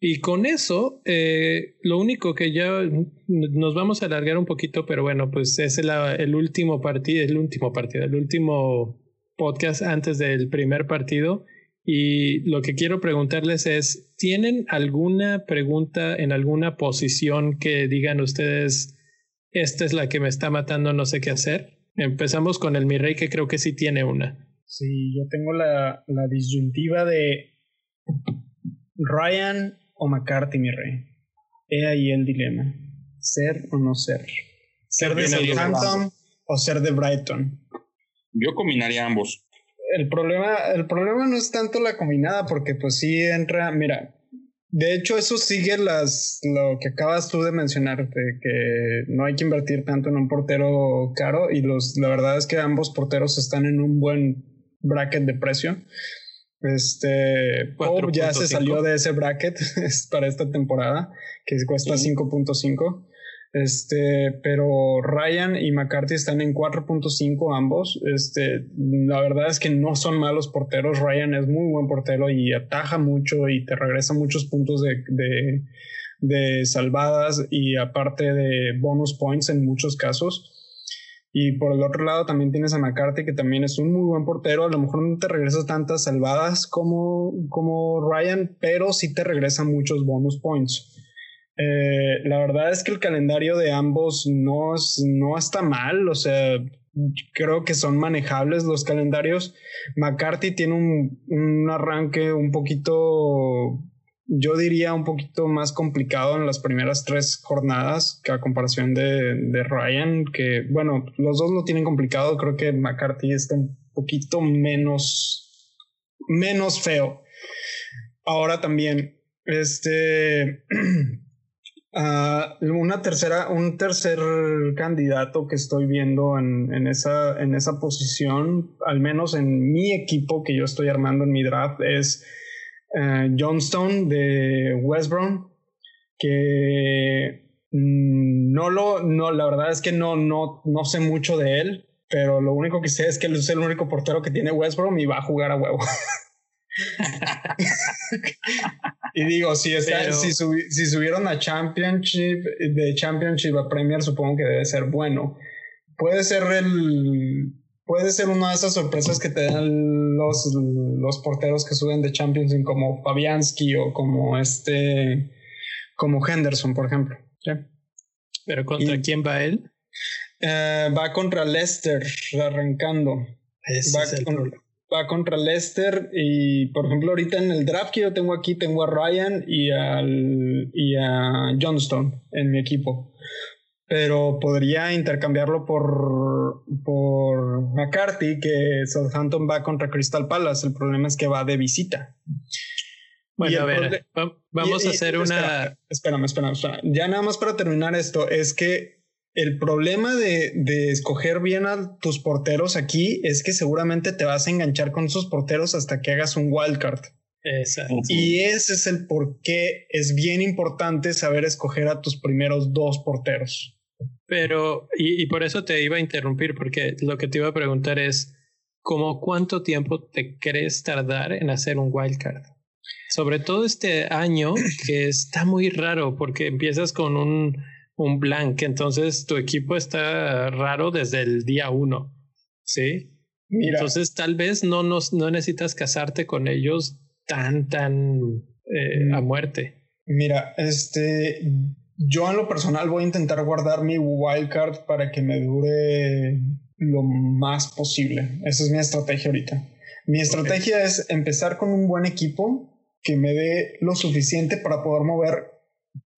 Y con eso, eh, lo único que ya nos vamos a alargar un poquito, pero bueno, pues es el, el último partido, el último partido, el último podcast antes del primer partido. Y lo que quiero preguntarles es, ¿tienen alguna pregunta en alguna posición que digan ustedes, esta es la que me está matando, no sé qué hacer? Empezamos con el mi rey, que creo que sí tiene una. Sí, yo tengo la, la disyuntiva de Ryan o McCarthy, mi rey. He ahí el dilema. Ser o no ser. Ser de Southampton o ser de Brighton. Yo combinaría ambos. El problema, el problema no es tanto la combinada, porque pues sí entra, mira, de hecho, eso sigue las, lo que acabas tú de mencionar, de que no hay que invertir tanto en un portero caro y los, la verdad es que ambos porteros están en un buen bracket de precio. Este Pope ya se salió de ese bracket para esta temporada, que cuesta 5.5. Este, pero Ryan y McCarthy están en 4.5 ambos. Este, la verdad es que no son malos porteros. Ryan es muy buen portero y ataja mucho y te regresa muchos puntos de, de, de salvadas y aparte de bonus points en muchos casos. Y por el otro lado también tienes a McCarthy, que también es un muy buen portero. A lo mejor no te regresa tantas salvadas como, como Ryan, pero sí te regresa muchos bonus points. Eh, la verdad es que el calendario de ambos no, no está mal, o sea, creo que son manejables los calendarios. McCarthy tiene un, un arranque un poquito yo diría un poquito más complicado en las primeras tres jornadas que a comparación de, de Ryan, que bueno, los dos lo tienen complicado, creo que McCarthy está un poquito menos, menos feo. Ahora también, este, uh, una tercera, un tercer candidato que estoy viendo en, en, esa, en esa posición, al menos en mi equipo que yo estoy armando en mi draft, es uh, Johnstone de West Brom, que mm, no lo, no, la verdad es que no, no, no sé mucho de él, pero lo único que sé es que él es el único portero que tiene West Brom y va a jugar a huevo. y digo, si, está, si, si, subieron a Championship, de Championship a Premier, supongo que debe ser bueno. Puede ser el. Puede ser una de esas sorpresas que te dan los, los porteros que suben de Championship, como Fabianski o como este. como Henderson, por ejemplo. ¿Pero contra quién va él? Eh, va contra Leicester arrancando. Ese es el va contra Leicester y por ejemplo ahorita en el draft que yo tengo aquí tengo a Ryan y, al, y a Johnston en mi equipo. Pero podría intercambiarlo por, por McCarthy que Southampton va contra Crystal Palace. El problema es que va de visita. Bueno, a ver, vamos a hacer una... Espérame, espérame, espérame. Ya nada más para terminar esto, es que el problema de, escoger bien a tus porteros aquí es que seguramente te vas a enganchar con esos porteros hasta que hagas un wildcard. Exacto. Y ese es el por qué es bien importante saber escoger a tus primeros dos porteros. Pero, y, por eso te iba a interrumpir, porque lo que te iba a preguntar es, ¿cómo cuánto tiempo te crees tardar en hacer un wildcard? Sobre todo este año, que está muy raro, porque empiezas con un un blank, entonces tu equipo está raro desde el día uno, ¿sí? Entonces tal vez no, nos, no necesitas casarte con ellos tan, tan eh, a mm. muerte. Mira, este, yo en lo personal voy a intentar guardar mi wildcard para que me dure lo más posible. Esa es mi estrategia ahorita. Mi estrategia es empezar con un buen equipo que me dé lo suficiente para poder mover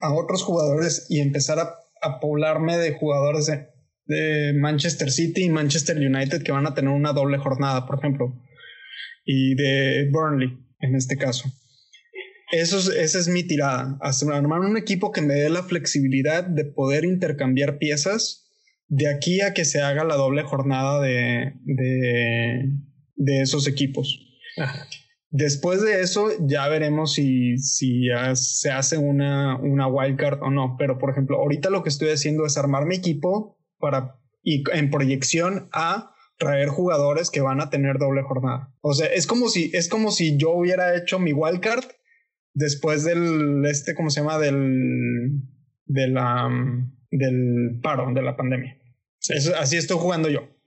a otros jugadores y empezar a, poblarme de jugadores de, Manchester City y Manchester United que van a tener una doble jornada, por ejemplo, y de Burnley en este caso. Eso es, esa es mi tirada, armar un equipo que me dé la flexibilidad de poder intercambiar piezas de aquí a que se haga la doble jornada de, de, de esos equipos. Ajá. Después de eso ya veremos si, si se hace una, una wildcard o no. Pero por ejemplo, ahorita lo que estoy haciendo es armar mi equipo para y en proyección a traer jugadores que van a tener doble jornada. O sea, es como si, es como si yo hubiera hecho mi wildcard después del, este, ¿cómo se llama? Del, de la, del paro, de la pandemia. así estoy jugando yo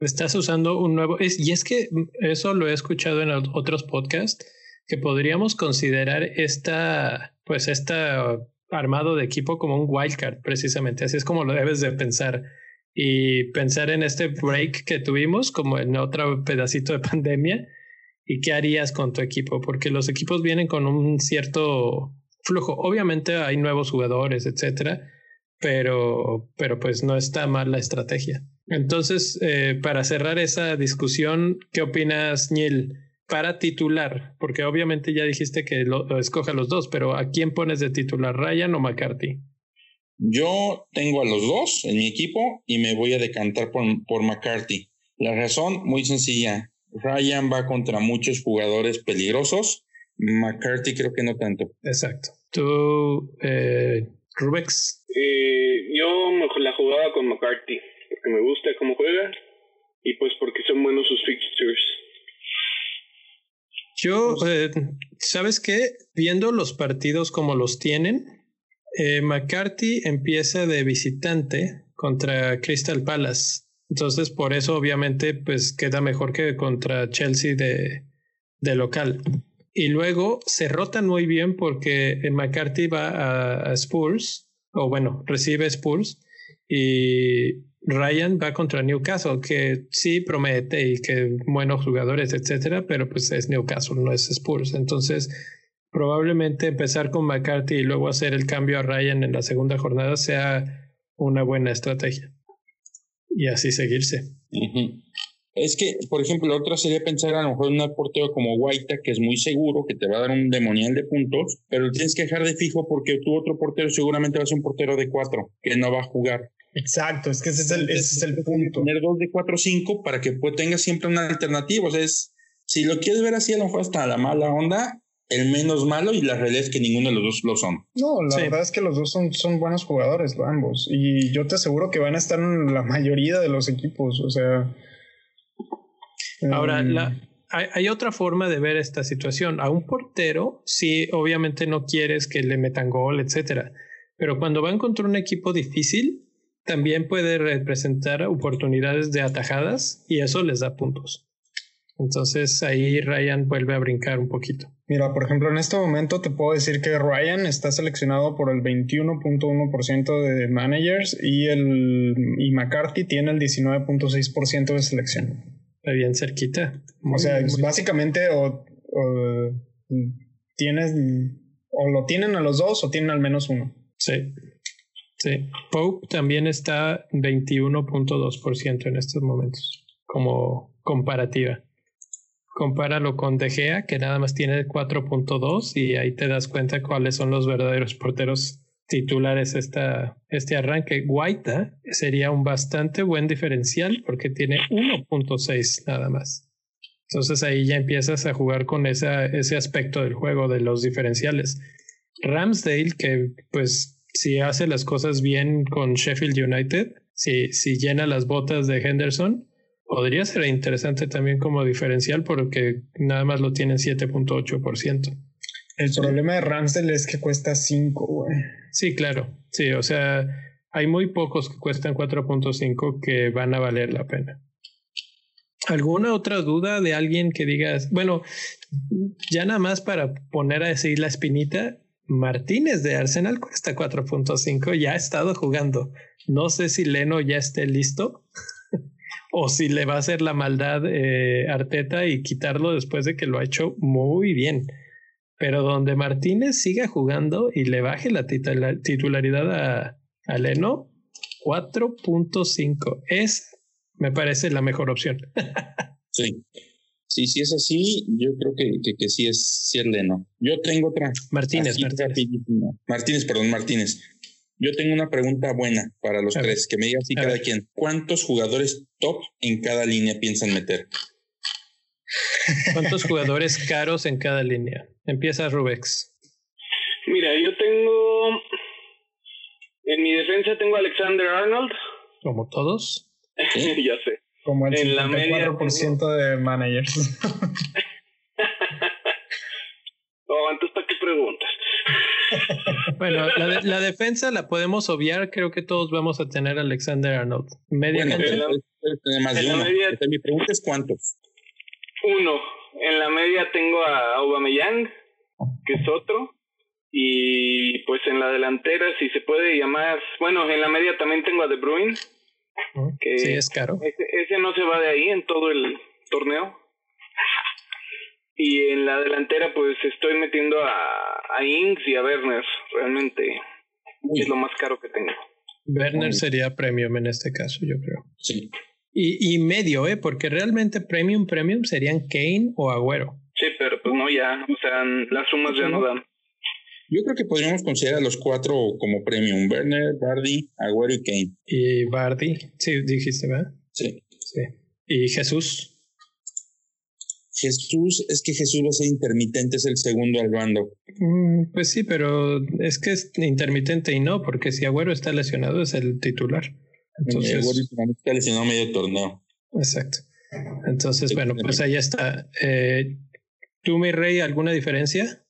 estás usando un nuevo... Es, y es que eso lo he escuchado en otros podcasts, que podríamos considerar esta, pues esta armado de equipo como un wildcard, precisamente. Así es como lo debes de pensar. Y pensar en este break que tuvimos, como en otro pedacito de pandemia, y qué harías con tu equipo, porque los equipos vienen con un cierto flujo. Obviamente hay nuevos jugadores, etcétera, pero, pero pues no está mal la estrategia. Entonces, eh, para cerrar esa discusión, ¿qué opinas, Neil? Para titular, porque obviamente ya dijiste que lo, escoja los dos, pero ¿a quién pones de titular, Ryan o McCarthy? Yo tengo a los dos en mi equipo y me voy a decantar por, por McCarthy. La razón, muy sencilla. Ryan va contra muchos jugadores peligrosos. McCarthy creo que no tanto. Exacto. ¿Tú, eh, Rubex? Eh, yo la jugaba con McCarthy porque me gusta cómo juega y pues porque son buenos sus fixtures. Yo, eh, ¿sabes qué? Viendo los partidos como los tienen, eh, McCarthy empieza de visitante contra Crystal Palace. Entonces, por eso obviamente, pues queda mejor que contra Chelsea de, de local. Y luego se rotan muy bien porque McCarthy va a, Spurs, o bueno, recibe Spurs, y Ryan va contra Newcastle, que sí promete y que buenos jugadores, etcétera, pero pues es Newcastle, no es Spurs. Entonces, probablemente empezar con McCarthy y luego hacer el cambio a Ryan en la segunda jornada sea una buena estrategia. Y así seguirse. Es que, por ejemplo, la otra sería pensar a lo mejor en un portero como Guaita, que es muy seguro, que te va a dar un demonial de puntos, pero tienes que dejar de fijo porque tu otro portero seguramente va a ser un portero de cuatro, que no va a jugar. Exacto, es que ese es el, ese es el punto. Tener dos de cuatro o cinco para que pues, tengas siempre una alternativa. O sea, es, si lo quieres ver así, a lo mejor hasta la mala onda, el menos malo y la realidad es que ninguno de los dos lo son. No, la verdad es que los dos son, son buenos jugadores, ambos. Y yo te aseguro que van a estar en la mayoría de los equipos. O sea, Ahora, em, la, hay, otra forma de ver esta situación. A un portero, sí, obviamente no quieres que le metan gol, etcétera. Pero cuando van contra un equipo difícil, también puede representar oportunidades de atajadas y eso les da puntos. Entonces ahí Ryan vuelve a brincar un poquito. Mira, por ejemplo, en este momento te puedo decir que Ryan está seleccionado por el 21.1% de managers y, el, y McCarthy tiene el 19.6% de selección bien cerquita. o sea, básicamente o, tienes o lo tienen a los dos o tienen al menos uno. Sí. Sí. Pope también está 21.2% en estos momentos como comparativa. Compáralo con De Gea, que nada más tiene 4.2 y ahí te das cuenta cuáles son los verdaderos porteros titulares esta, este arranque. Guaita sería un bastante buen diferencial porque tiene 1.6 nada más. Entonces ahí ya empiezas a jugar con esa, ese aspecto del juego de los diferenciales. Ramsdale, que pues si hace las cosas bien con Sheffield United, si, si llena las botas de Henderson, podría ser interesante también como diferencial porque nada más lo tienen 7.8%. El problema de Ramsdale es que cuesta 5, güey. Sí, claro. Sí, o sea, hay muy pocos que cuestan 4.5 que van a valer la pena. ¿Alguna otra duda de alguien que digas, bueno, ya nada más para poner a decir la espinita, Martínez de Arsenal cuesta 4.5, ya ha estado jugando. No sé si Leno ya esté listo o si le va a hacer la maldad eh, Arteta y quitarlo después de que lo ha hecho muy bien. Pero donde Martínez siga jugando y le baje la titularidad a, a Leno, 4.5 es, me parece, la mejor opción. sí. Sí, si es así, yo creo que, que, sí, es, sí Leno. Yo tengo otra. Martínez, Martínez. Martínez, perdón, Martínez. Yo tengo una pregunta buena para los tres, que me diga así cada quien. ¿Cuántos jugadores top en cada línea piensan meter? ¿Cuántos jugadores caros en cada línea? Empieza Rubex. Mira, yo tengo. En mi defensa tengo a Alexander Arnold. Como todos. ya sé. Como el 54% de managers. oh, entonces, ¿para qué preguntas? bueno, la, la, defensa la podemos obviar. Creo que todos vamos a tener a Alexander Arnold. Media cancha. Mi pregunta es: ¿cuántos? Uno. En la media tengo a Aubameyang, que es otro. Y pues en la delantera, si se puede llamar. Bueno, en la media también tengo a De Bruyne. Que sí, es caro. Ese, no se va de ahí en todo el torneo. Y en la delantera, pues estoy metiendo a, a Ings y a Werner. Realmente es lo más caro que tengo. Werner sería premium en este caso, yo creo. Sí. Y, y medio, ¿eh? Porque realmente premium, premium serían Kane o Agüero. Sí, pero pues no ya, o sea, las sumas ya no dan. Yo creo que podríamos considerar a los cuatro como premium. Werner, Bardi, Agüero y Kane. Y Bardi, sí, dijiste, ¿verdad? Sí. Sí. ¿Y Jesús? Jesús, es que Jesús va a ser intermitente, es el segundo al bando. Mm, pues sí, pero es que es intermitente y no, porque si Agüero está lesionado es el titular. Entonces, está lesionado medio torneo. Exacto. Entonces, bueno, pues ahí está. Eh, ¿Tú, mi rey, alguna diferencia?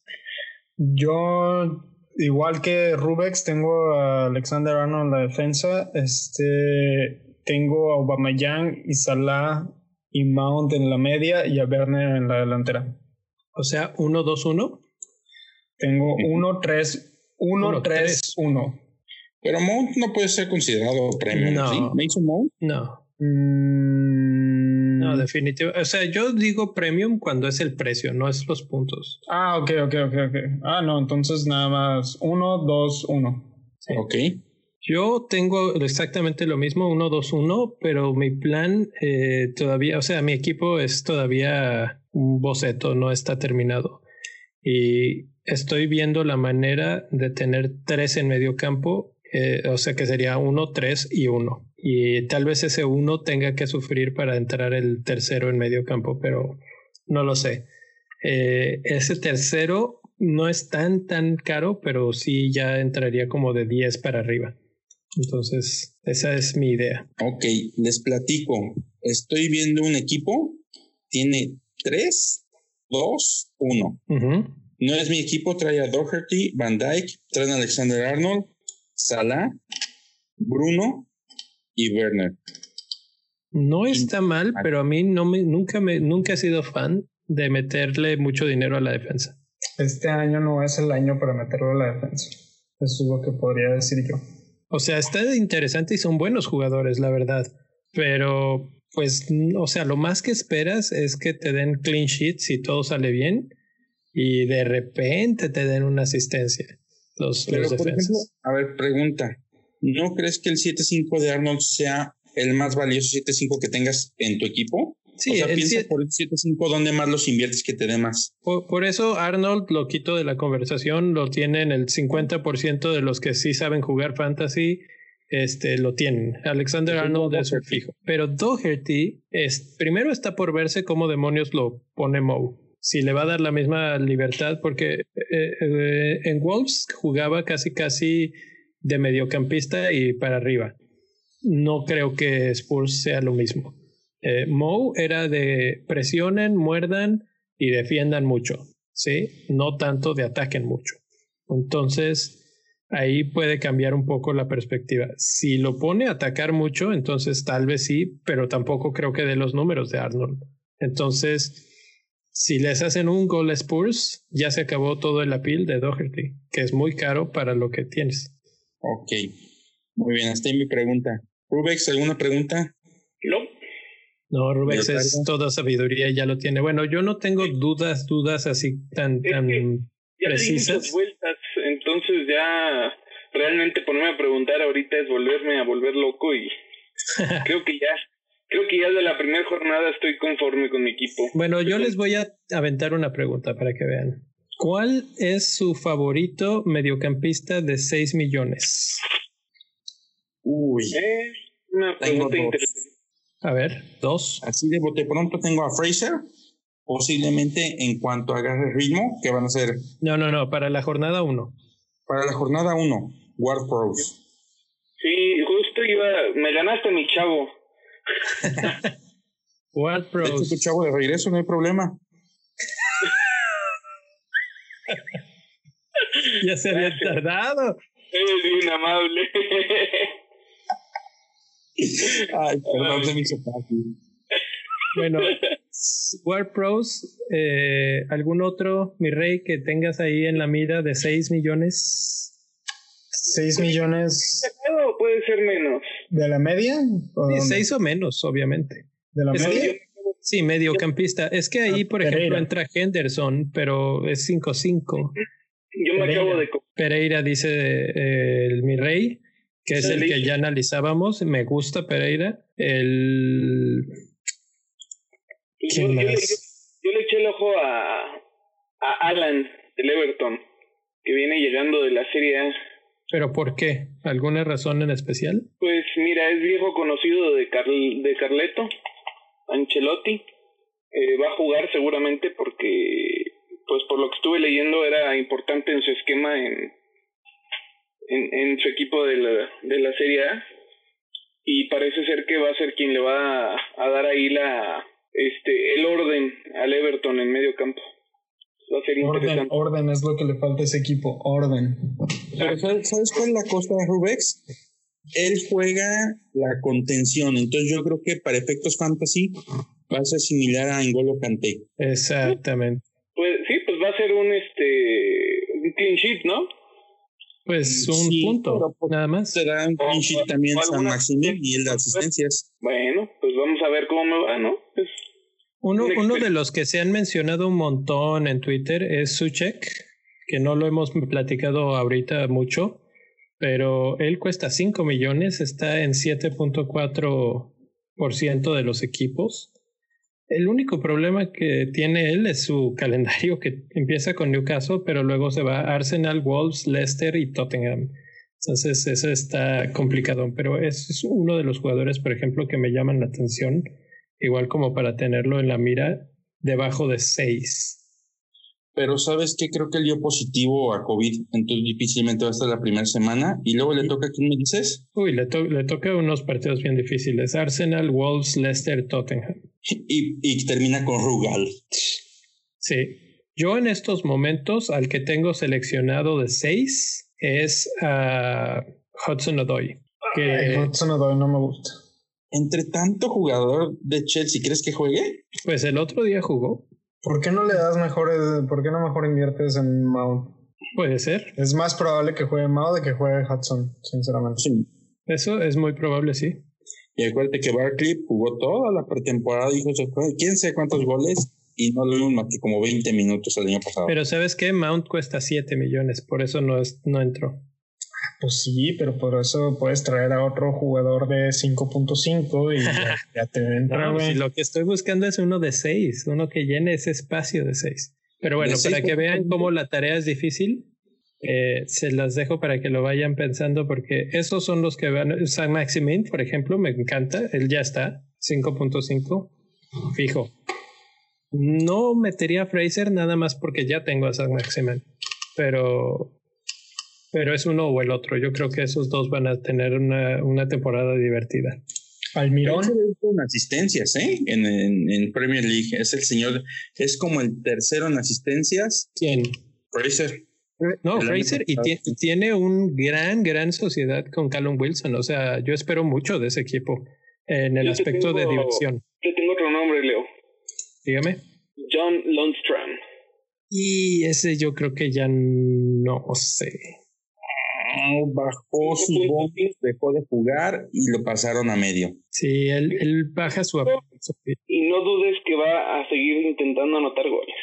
Yo, igual que Rubex, tengo a Alexander Arnold en la defensa. Este, tengo a Aubameyang y Salah y Mount en la media y a Werner en la delantera. O sea, 1-2-1. Tengo 1-3-1-3-1. Pero Mount no puede ser considerado premium. No. ¿sí? ¿Mason Mount? No. Mm, no, definitivamente. O sea, yo digo premium cuando es el precio, no es los puntos. Ah, ok, ok, ok, ok. Ah, no, entonces nada más uno, dos, uno. Ok. Yo tengo exactamente lo mismo, uno, dos, uno, pero mi plan eh, todavía, o sea, mi equipo es todavía un boceto, no está terminado. Y estoy viendo la manera de tener tres en medio campo, eh, o sea que sería uno, tres y uno. Y tal vez ese uno tenga que sufrir para entrar el tercero en medio campo, pero no lo sé. Eh, ese tercero no es tan, tan caro, pero sí ya entraría como de 10 para arriba. Entonces, esa es mi idea. Ok, les platico. Estoy viendo un equipo, tiene 3, 2, 1. No es mi equipo, trae a Doherty, Van Dyke, trae a Alexander Arnold, Salah, Bruno y Werner. No está mal, pero a mí no me, nunca, me, nunca he sido fan de meterle mucho dinero a la defensa. Este año no es el año para meterlo a la defensa. Eso es lo que podría decir yo. O sea, está interesante y son buenos jugadores, la verdad. Pero, pues, o sea, lo más que esperas es que te den clean sheets si todo sale bien y de repente te den una asistencia. Los, Pero, por ejemplo, a ver, pregunta. ¿No crees que el 7-5 de Arnold sea el más valioso 7-5 que tengas en tu equipo? Sí, o sea, piensa por el 7-5 dónde más los inviertes que te dé más. Por, eso Arnold lo quito de la conversación, lo tienen el 50% de los que sí saben jugar fantasy, este, lo tienen. Alexander Arnold es un fijo. Pero Doherty, es, primero está por verse cómo demonios lo pone Moe. Si le va a dar la misma libertad, porque eh, eh, en Wolves jugaba casi casi de mediocampista y para arriba. No creo que Spurs sea lo mismo. Eh, Moe era de presionen, muerdan y defiendan mucho, ¿sí? No tanto de ataquen mucho. Entonces, ahí puede cambiar un poco la perspectiva. Si lo pone a atacar mucho, entonces tal vez sí, pero tampoco creo que de los números de Arnold. Entonces, si les hacen un gol Spurs, ya se acabó todo el appeal de Doherty, que es muy caro para lo que tienes. Ok, muy bien, hasta ahí mi pregunta. Rubex, ¿alguna pregunta? No. No, Rubex es toda sabiduría y ya lo tiene. Bueno, yo no tengo dudas, dudas así tan, tan ya precisas. vueltas, entonces ya realmente ponerme a preguntar ahorita es volverme a volver loco y creo que ya creo que ya de la primera jornada estoy conforme con mi equipo. Bueno, yo les voy a aventar una pregunta para que vean. ¿Cuál es su favorito mediocampista de 6 millones? Uy. Es una pregunta interesante. A ver, dos. Así de bote pronto tengo a Fraser, posiblemente en cuanto agarre ritmo, que van a ser. No, no, no, para la jornada uno. Para la jornada uno, Ward Pros. Sí, justo iba, me ganaste mi chavo. Ward Pros. tu chavo de regreso, no hay problema. ya se había tardado. Eres bien amable. Ay, perdón, se me hizo fácil. Bueno, War Pros, eh, ¿algún otro, mi rey, que tengas ahí en la mira de 6 millones? 6 millones. puede ser menos? ¿De la media? 6 o menos, obviamente. ¿De la media? sí, mediocampista. Es que ahí, ah, por ejemplo, entra Henderson, pero es 5-5. Yo me acabo de. Pereira dice eh, el mi rey que es el que ya analizábamos. Me gusta Pereira. El. Yo, le, eché el ojo a, a Alan del Everton, que viene llegando de la Serie A. ¿Pero por qué? ¿Alguna razón en especial? Pues mira, es viejo conocido de, de Carleto, Ancelotti. Eh, va a jugar seguramente porque, pues por lo que estuve leyendo, era importante en su esquema en, en, en su equipo de la, de la Serie A y parece ser que va a ser quien le va a, dar ahí la este el orden al Everton en medio campo. Va a ser orden, interesante. Orden es lo que le falta a ese equipo, orden. Pero ¿sabes, cuál es la cosa de Rubex? Él juega la contención, entonces yo creo que para efectos fantasy va a ser similar a Engolo Kanté. Exactamente. Pues sí, pues va a ser un este un clean sheet, ¿no? Pues un punto, pues, nada más. Será un pinche también San Maximil y el de asistencias. Bueno, pues vamos a ver cómo me va, ¿no? Pues Uno, uno de los que se han mencionado un montón en Twitter es Suchek, que no lo hemos platicado ahorita mucho, pero él cuesta 5 millones, está en 7.4% de los equipos. El único problema que tiene él es su calendario que empieza con Newcastle, pero luego se va a Arsenal, Wolves, Leicester y Tottenham. Entonces, eso está complicado, pero es uno de los jugadores, por ejemplo, que me llaman la atención, igual como para tenerlo en la mira debajo de 6. Pero ¿sabes qué? Creo que él dio positivo a COVID, entonces difícilmente va a estar la primera semana. ¿Y luego le toca a quién me dices? Uy, le, le toca unos partidos bien difíciles. Arsenal, Wolves, Leicester, Tottenham. Y, y termina con Rugal. Sí. Yo en estos momentos al que tengo seleccionado de seis es a Hudson Odoi. Que... Hudson Odoi no me gusta. Entre tanto jugador de Chelsea, ¿crees que juegue? Pues el otro día jugó. ¿Por qué no le das mejores, por qué no mejor inviertes en Mount? Puede ser. Es más probable que juegue Mount de que juegue Hudson, sinceramente. Sí. Eso es muy probable, sí. Y acuérdate que Barkley jugó toda la pretemporada, dijo, quién sé cuántos goles, y no lo más que como 20 minutos el año pasado. Pero ¿sabes qué? Mount cuesta 7 millones, por eso no, es, no entró. Pues sí, pero por eso puedes traer a otro jugador de 5.5 y ya, te entra. no, si lo que estoy buscando es uno de 6, uno que llene ese espacio de 6. Pero bueno, para que vean cómo la tarea es difícil, eh, se las dejo para que lo vayan pensando porque esos son los que van. San Maximin, por ejemplo, me encanta, él ya está, 5.5, fijo. No metería a Fraser nada más porque ya tengo a San Maximin, pero pero es uno o el otro. Yo creo que esos dos van a tener una, una temporada divertida. Almirón. con asistencias, ¿eh? En, en, Premier League. Es el señor, es como el tercero en asistencias. ¿Quién? Fraser. No, Fraser y tiene un gran, gran sociedad con Callum Wilson. O sea, yo espero mucho de ese equipo en el aspecto de diversión. Yo tengo otro nombre, Leo. Dígame. John Lundstrom. Y ese yo creo que ya no sé bajó su voz, dejó de jugar y lo pasaron a medio. Sí, él, él baja su Y no dudes que va a seguir intentando anotar goles.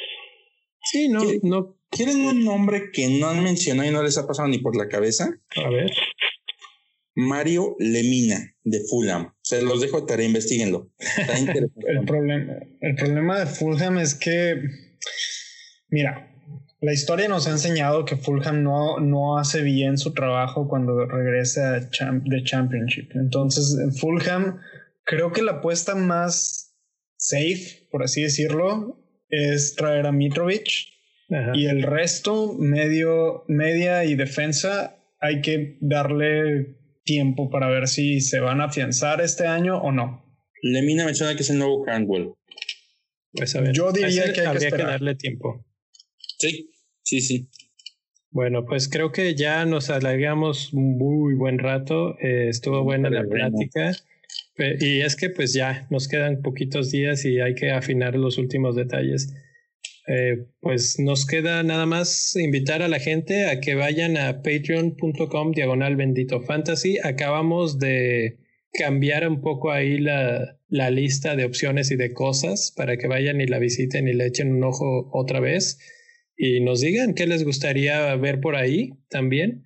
Sí, no, no. ¿Quieren un nombre que no han mencionado y no les ha pasado ni por la cabeza? A ver. Mario Lemina, de Fulham. Se los dejo de tarea, investiguenlo. el, problema, el problema de Fulham es que, mira, la historia nos ha enseñado que Fulham no, no hace bien su trabajo cuando regresa de Championship. Entonces, en Fulham, creo que la apuesta más safe, por así decirlo, es traer a Mitrovic. Y el resto, medio, media y defensa, hay que darle tiempo para ver si se van a afianzar este año o no. Lemina menciona que es el nuevo Cranwell. Pues a ver, Yo diría que hay que, que darle tiempo. Sí, sí, sí. Bueno, pues creo que ya nos alargamos muy buen rato. Eh, estuvo buena la plática. Y es que pues ya nos quedan poquitos días y hay que afinar los últimos detalles. Eh, pues nos queda nada más invitar a la gente a que vayan a patreon.com diagonal bendito fantasy. Acabamos de cambiar un poco ahí la, la lista de opciones y de cosas para que vayan y la visiten y le echen un ojo otra vez y nos digan qué les gustaría ver por ahí también.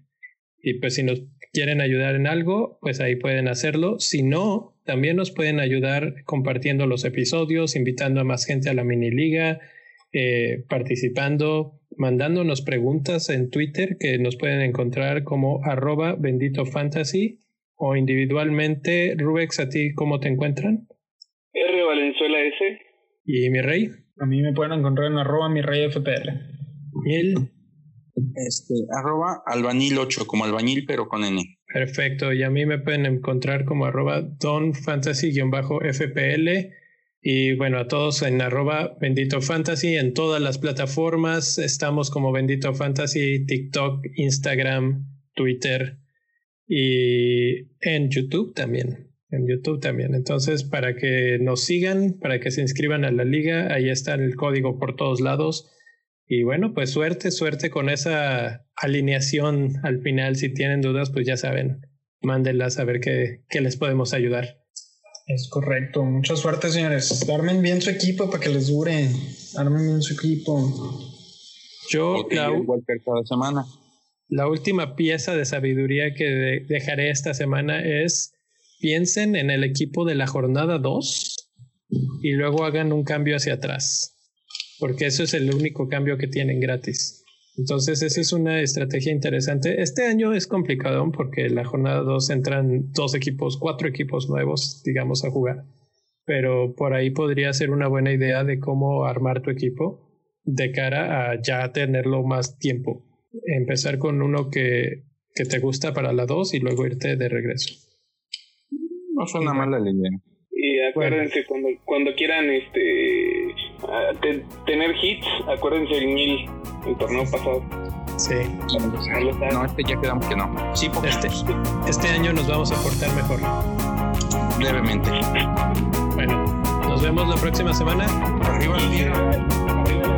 Y pues si nos quieren ayudar en algo, pues ahí pueden hacerlo. Si no, también nos pueden ayudar compartiendo los episodios, invitando a más gente a la mini liga, eh, participando, mandándonos preguntas en Twitter que nos pueden encontrar como arroba bendito fantasy o individualmente. Rubex, ¿a ti cómo te encuentran? R Valenzuela S. ¿Y mi rey? A mí me pueden encontrar en arroba mi rey FPL. Él. Este, arroba albañil 8, como albañil, pero con N. Perfecto. Y a mí me pueden encontrar como arroba donfantasy-fpl. Y bueno, a todos en arroba bendito fantasy en todas las plataformas. Estamos como bendito fantasy, TikTok, Instagram, Twitter y en YouTube también. En YouTube también. Entonces, para que nos sigan, para que se inscriban a la liga, ahí está el código por todos lados. Y bueno, pues suerte, suerte con esa alineación al final. Si tienen dudas, pues ya saben, mándenlas a ver qué, qué les podemos ayudar. Es correcto. Mucha suerte, señores. Armen bien su equipo para que les dure. Armen bien su equipo. Yo, la, cada semana. la última pieza de sabiduría que dejaré esta semana es piensen en el equipo de la jornada 2 y luego hagan un cambio hacia atrás, porque eso es el único cambio que tienen gratis. Entonces, esa es una estrategia interesante. Este año es complicado porque la jornada 2 entran dos equipos, cuatro equipos nuevos, digamos, a jugar. Pero por ahí podría ser una buena idea de cómo armar tu equipo de cara a ya tenerlo más tiempo. Empezar con uno que, que te gusta para la 2 y luego irte de regreso. No suena mala la idea. Y acuérdense, cuando, cuando quieran este tener hits, acuérdense el mil, el torneo pasado. Sí. No, este ya quedamos que no. Sí, este, este año nos vamos a portar mejor. Brevemente. Bueno, nos vemos la próxima semana. Arriba el día.